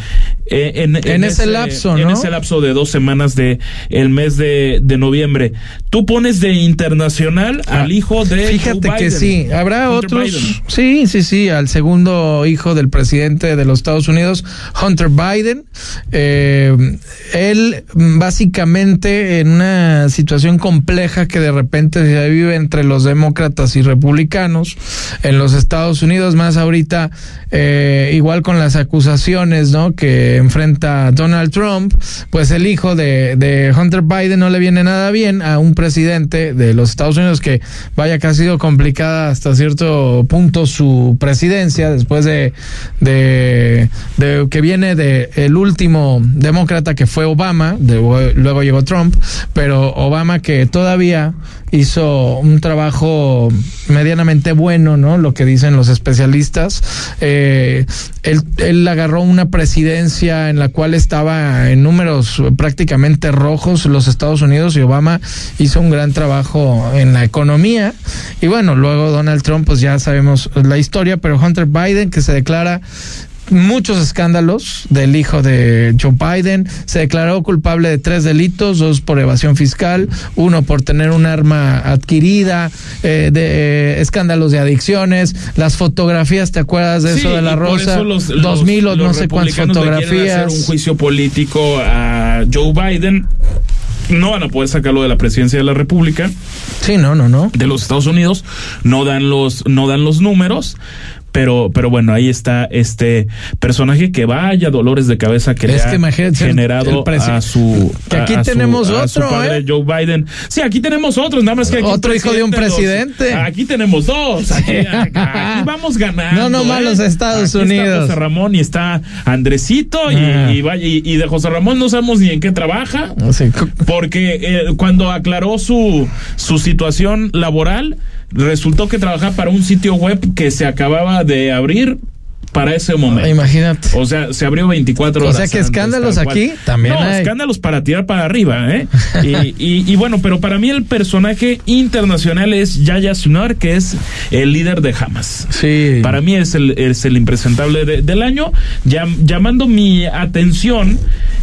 eh, en, En ese lapso, en ¿no? ese lapso de dos semanas de el mes de, de noviembre. Tú pones de internacional al hijo de Ah, Fíjate Joe que Biden, sí, habrá Hunter otros. Biden. Sí, sí, sí, al segundo hijo del presidente de los Estados Unidos, Hunter Biden. Eh, él básicamente en una situación compleja que de repente se vive entre los demócratas y republicanos en los Estados Unidos, más ahorita eh, igual con las acusaciones, ¿no? Que enfrenta Donald Trump, pues el hijo de, Hunter Biden no le viene nada bien a un presidente de los Estados Unidos que vaya que ha sido complicada hasta cierto punto su presidencia después de, de, de que viene de el último demócrata que fue Obama, de- luego llegó Trump, pero Obama que todavía hizo un trabajo medianamente bueno, ¿no? Lo que dicen los especialistas. Eh, él, él agarró una presidencia en la cual estaba en números prácticamente rojos los Estados Unidos y Obama hizo un gran trabajo en la economía. Y bueno, luego Donald Trump, pues ya sabemos la historia, pero Hunter Biden, que se declara muchos escándalos del hijo de Joe Biden. Se declaró culpable de tres delitos, dos por evasión fiscal, uno por tener un arma adquirida, eh, de eh, escándalos de adicciones, las fotografías, ¿te acuerdas de Sí, eso de la Rosa? los- Dos mil o no sé cuántas fotografías. hacer un juicio político a Joe Biden. No van a poder sacarlo de la presidencia de la República. Sí, no, no, no. De los Estados Unidos. No dan los, no dan los números. Pero, pero bueno, ahí está este personaje que vaya dolores de cabeza que Es le que ha el- generado el a su Que aquí a- a su- tenemos a su otro, padre ¿eh? Joe Biden. Sí, aquí tenemos otros, nada más que aquí Otro hijo de un presidente. aquí tenemos dos. Aquí, aquí vamos ganando. No nomás ¿eh? los Estados Aquí Está Unidos. José Ramón y está Andresito y, Ah. y vaya, y, y de José Ramón no sabemos ni en qué trabaja. Porque eh, cuando aclaró su, su situación laboral, resultó que trabajaba para un sitio web que se acababa de abrir para ese momento. Imagínate. O sea, se abrió 24 O horas. sea que escándalos aquí también No, hay. escándalos para tirar para arriba, ¿eh? y, y- y bueno, pero para mí el personaje internacional es Yaya Sunar, que es el líder de Hamas. Sí. Para mí es el, es el impresentable de- del año, llam- llamando mi atención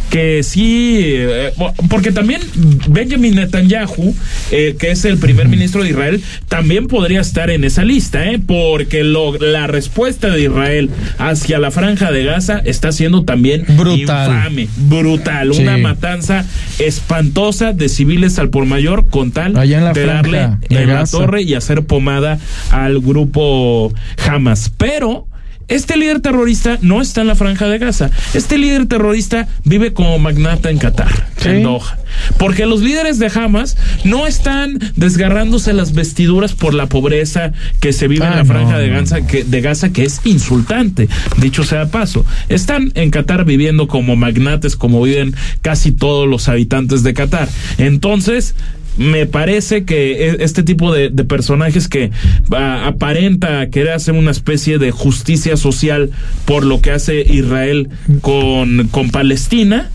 que sí, eh, porque también Benjamin Netanyahu, eh, que es el primer ministro de Israel, también podría estar en esa lista, ¿eh? porque lo- la respuesta de Israel hacia la franja de Gaza está siendo también Brutal. infame, brutal, Sí. una matanza espantosa de civiles al por mayor con tal Allá en la de darle de en la torre y hacer pomada al grupo Hamas. Pero este líder terrorista no está en la franja de Gaza. Este líder terrorista vive como magnata en Qatar, Sí. en Doha. Porque los líderes de Hamas no están desgarrándose las vestiduras por la pobreza que se vive en Ah, la franja no, de. Gaza, que, de Gaza, que es insultante, dicho sea paso. Están en Qatar viviendo como magnates, como viven casi todos los habitantes de Qatar. Entonces, me parece que e- este tipo de, personajes que aparenta querer hacer una especie de justicia social por lo que hace Israel con, con Palestina,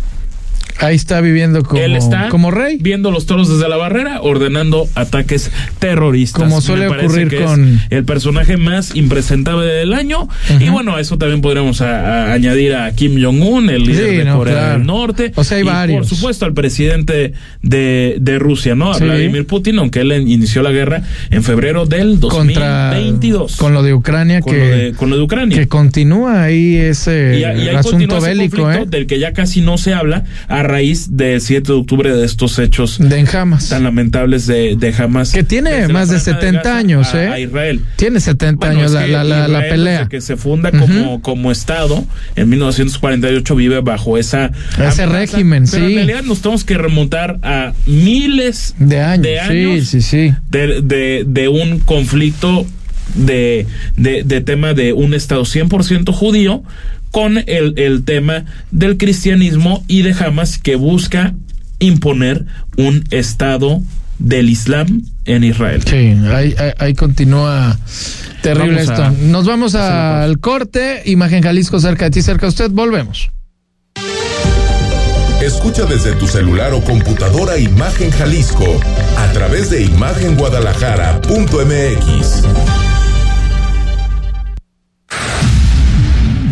Ahí está viviendo como, Él está como rey. viendo los toros desde la barrera, ordenando ataques terroristas. Como suele ocurrir con- el personaje más impresentable del año. Y bueno, a eso también podríamos a- a añadir a Kim Jong-un, el líder Sí, de no, Corea claro. del Norte. O sea, hay y varios. por supuesto al presidente de, de Rusia, ¿no? A Sí. Vladimir Putin, aunque él inició la guerra en febrero del contra 2022. con lo de Ucrania Con que lo de- con lo de Ucrania. que continúa ahí ese Y, y ahí asunto ese bélico ¿eh? del que ya casi no se habla a raíz del 7 de octubre de estos hechos de Hamas tan lamentables de, de Hamas. que tiene más de franja 70 Gaza años a- ¿eh? a Israel. tiene 70 Bueno, años la, la, la, la pelea que se funda como, como Estado en 1948 vive bajo esa Ese amenaza. régimen, Pero sí. en realidad nos tenemos que remontar a miles de años, de años sí sí sí de, de, de un conflicto de, de, de tema de un Estado 100% judío con el, el tema del cristianismo y de Hamas que busca imponer un Estado del Islam en Israel. Sí, ahí, ahí, ahí continúa terrible Vamos esto. a- Nos vamos al corte. Imagen Jalisco cerca de ti, cerca de usted. Volvemos. Escucha desde tu celular o computadora Imagen Jalisco a través de imagenguadalajara.mx.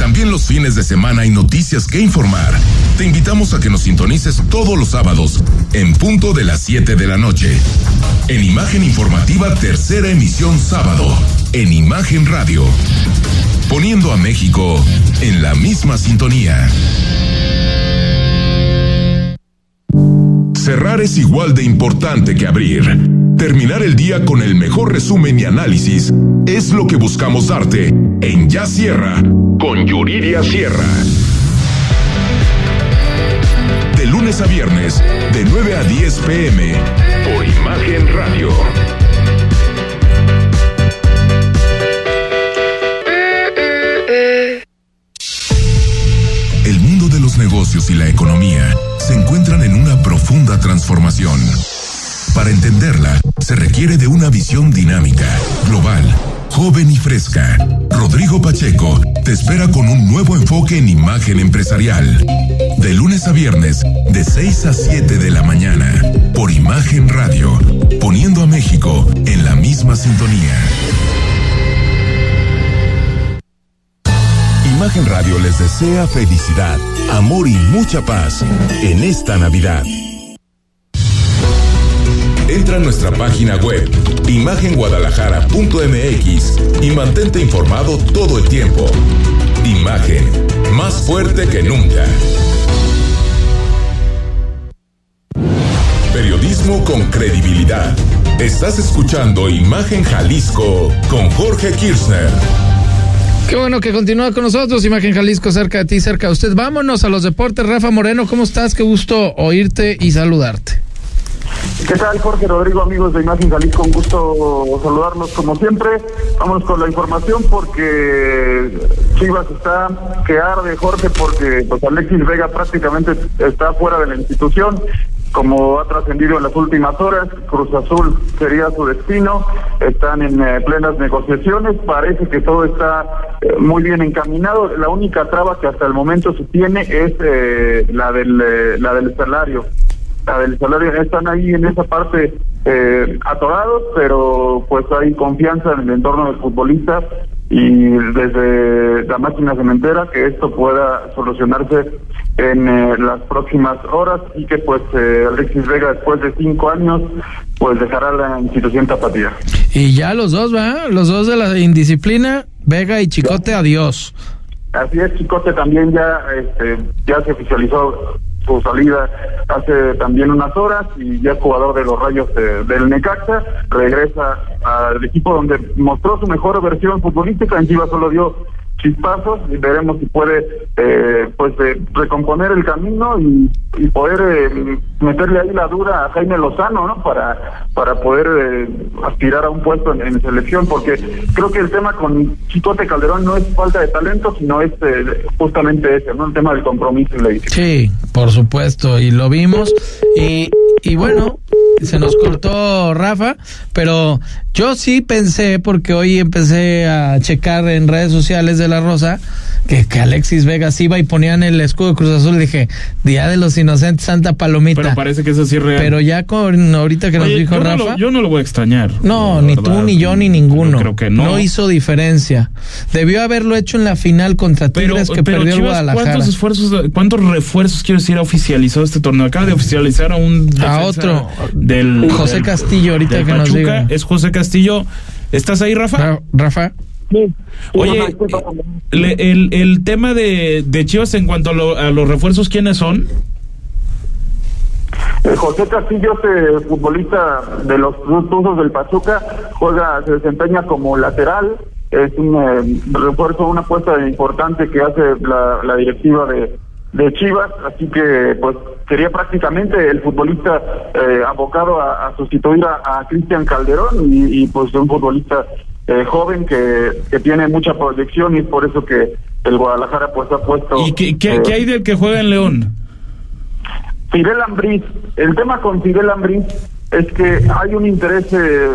También los fines de semana hay noticias que informar. Te invitamos a que nos sintonices todos los sábados en punto de las 7 de la noche. En Imagen Informativa, tercera emisión sábado. En Imagen Radio. Poniendo a México en la misma sintonía. Cerrar es igual de importante que abrir. Terminar el día con el mejor resumen y análisis es lo que buscamos darte en Ya Sierra con Yuridia Sierra. De lunes a viernes, de 9 a 10 pm, por Imagen Radio. El mundo de los negocios y la economía se encuentran en una profunda transformación. Para entenderla, se requiere de una visión dinámica, global, joven y fresca. Rodrigo Pacheco te espera con un nuevo enfoque en imagen empresarial. De lunes a viernes, de 6 a 7 de la mañana, por Imagen Radio, poniendo a México en la misma sintonía. Imagen Radio les desea felicidad, amor y mucha paz en esta Navidad. Entra a nuestra página web imagenguadalajara.mx y mantente informado todo el tiempo. Imagen, más fuerte que nunca. Periodismo con credibilidad. Estás escuchando Imagen Jalisco con Jorge Kirchner. Qué bueno que continúa con nosotros, Imagen Jalisco, cerca de ti, cerca de usted. Vámonos a los deportes. Rafa Moreno, ¿cómo estás? Qué gusto oírte y saludarte. ¿Qué tal, Jorge Rodrigo, amigos de Imagen Jalisco? Un gusto saludarlos como siempre. Vamos con la información porque Chivas está que arde, Jorge, porque pues Alexis Vega prácticamente está fuera de la institución. Como ha trascendido en las últimas horas, Cruz Azul sería su destino. Están en eh, plenas negociaciones. Parece que todo está eh, muy bien encaminado. La única traba que hasta el momento se tiene es eh, la del eh, la del salario la del salario están ahí en esa parte eh, atorados, pero pues hay confianza en el entorno del futbolista y desde la máquina cementera que esto pueda solucionarse en eh, las próximas horas y que pues eh, Alexis Vega después de cinco años pues dejará la institución tapatía. Y ya los dos, ¿va? Los dos de la indisciplina, Vega y Chicote, adiós. Así es, Chicote también ya este, ya se oficializó su salida hace también unas horas y ya es jugador de los Rayos de- del Necaxa, regresa al equipo donde mostró su mejor versión futbolística, en Chivas solo dio chispazos y veremos si puede eh, pues eh, recomponer el camino y, y poder eh, meterle ahí la dura a Jaime Lozano no para para poder eh, aspirar a un puesto en, selección porque creo que el tema con Chicote Calderón no es falta de talento sino es eh, justamente ese no el tema del compromiso y la. Sí, por supuesto, y lo vimos. Y, y bueno, se nos cortó Rafa, pero yo sí pensé, porque hoy empecé a checar en redes sociales de La Rosa, que, que Alexis Vegas iba y ponían el escudo de Cruz Azul. Dije, Día de los Inocentes, Santa Palomita. Pero parece que eso sí es real. Pero ya con ahorita que nos dijo yo, no Rafa. lo, yo no lo voy a extrañar. No, ni verdad. tú, ni yo, ni ninguno. creo que no. hizo diferencia. Debió haberlo hecho en la final contra Pero, Tigres que pero perdió Chivas, Guadalajara. ¿cuántos esfuerzos, cuántos refuerzos quiero decir ha oficializado este torneo? Acaba de oficializar a un A otro. del José del- Castillo, ahorita del que nos diga. Es José Castillo. ¿Estás ahí, Rafa? Rafa. Oye, le- el, el tema de, de Chivas en cuanto a, lo- a los refuerzos, ¿quiénes son? Eh, José Castillo es eh, futbolista de los Tuzos del Pachuca, juega, se desempeña como lateral, es un eh, refuerzo, una apuesta importante que hace la, la directiva de, de Chivas, así que pues sería prácticamente el futbolista eh, abocado a, a sustituir a, a Cristian Calderón y, y, pues un futbolista eh, joven que, que tiene mucha proyección y es por eso que el Guadalajara pues ha puesto... ¿Y qué, qué- eh, qué hay del que juega en León? Fidel Ambriz, el tema con Fidel Ambriz es que hay un interés eh,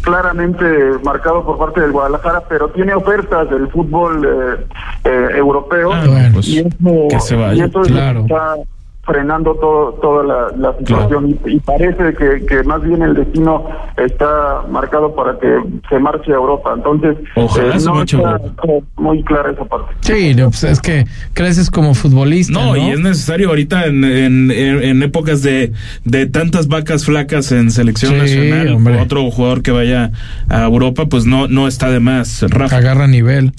claramente marcado por parte del Guadalajara, pero tiene ofertas del fútbol eh, eh, europeo pues, y, eso, que se vaya, y eso claro. está frenando todo, toda la, la situación y, y parece que, que más bien el destino está marcado para que se marche a Europa. Entonces, Ojalá se no marche a está muy clara esa parte. Sí, no, pues es que creces como futbolista. No, No, y es necesario ahorita en, en, en- en épocas de, de tantas vacas flacas en selección Sí, nacional, hombre. otro jugador que vaya a Europa, pues no, no está de más, Rafa. Agarra nivel.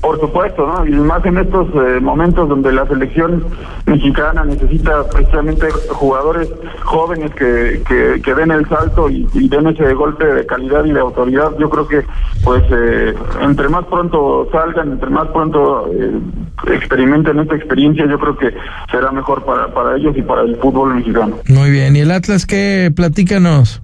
Por supuesto, ¿no? Y más en estos eh, momentos donde la selección mexicana necesita precisamente jugadores jóvenes que, que, que den el salto y, den ese golpe de calidad y de autoridad. Yo creo que, pues, eh, entre más pronto salgan, entre más pronto eh, experimenten esta experiencia, yo creo que será mejor para, para ellos y para el fútbol mexicano. Muy bien. ¿Y el Atlas qué? Platícanos.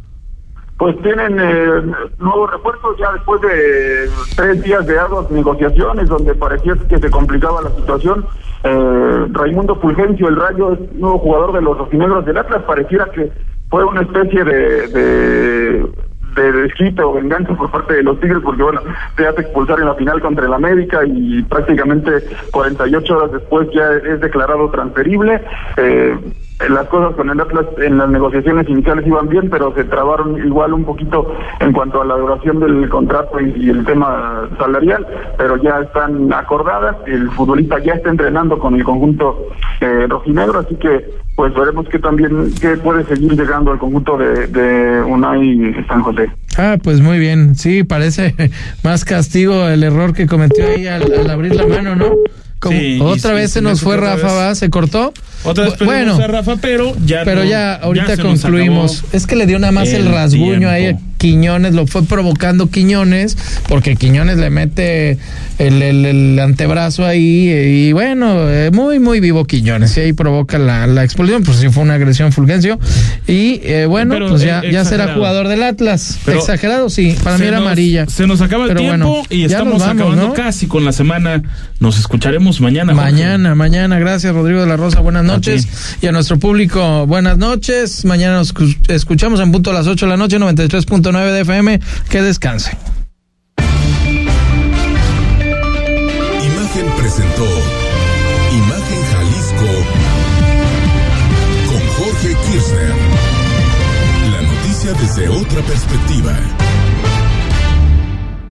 Pues tienen eh, nuevos refuerzos ya después de tres días de arduas negociaciones donde parecía que se complicaba la situación. Eh, Raimundo Fulgencio, el Rayo, es nuevo jugador de los rojinegros del Atlas. Pareciera que fue una especie de, de, de desquite o venganza por parte de los Tigres porque, bueno, se hace expulsar en la final contra el América y prácticamente 48 horas después ya es declarado transferible. Eh, las cosas con el Atlas en las negociaciones iniciales iban bien, pero se trabaron igual un poquito en cuanto a la duración del contrato y, y el tema salarial, pero ya están acordadas. El futbolista ya está entrenando con el conjunto eh, rojinegro, así que pues veremos que también que puede seguir llegando al conjunto de, de Unai San José. Ah, pues muy bien. Sí, parece más castigo el error que cometió ahí al, al abrir la mano, ¿no? Como Sí, otra sí, vez se nos fue Rafa, vez. ¿va? ¿Se cortó? Otra vez bueno, a Rafa, pero ya pero no- ya ahorita concluimos. Es que le dio nada más el, el rasguño ahí a. Quiñones, lo fue provocando Quiñones, porque Quiñones le mete el, el- el antebrazo ahí y bueno, eh, muy, muy vivo Quiñones, y ahí provoca la, la expulsión, pues sí fue una agresión Fulgencio. Y eh, bueno, Pero, pues ya, eh, ya será jugador del Atlas. Pero exagerado, sí, para mí era nos- amarilla. Se nos acaba el Pero tiempo bueno, y estamos vamos, acabando ¿no? casi con la semana. Nos escucharemos mañana. Jorge. Mañana, mañana. Gracias, Rodrigo de la Rosa. Buenas noches. Y a nuestro público, buenas noches. Mañana nos escu- escuchamos en punto a las 8 de la noche, 93.9 de FM. Que descanse. Imagen presentó Imagen Jalisco con Jorge Kirchner. La noticia desde otra perspectiva.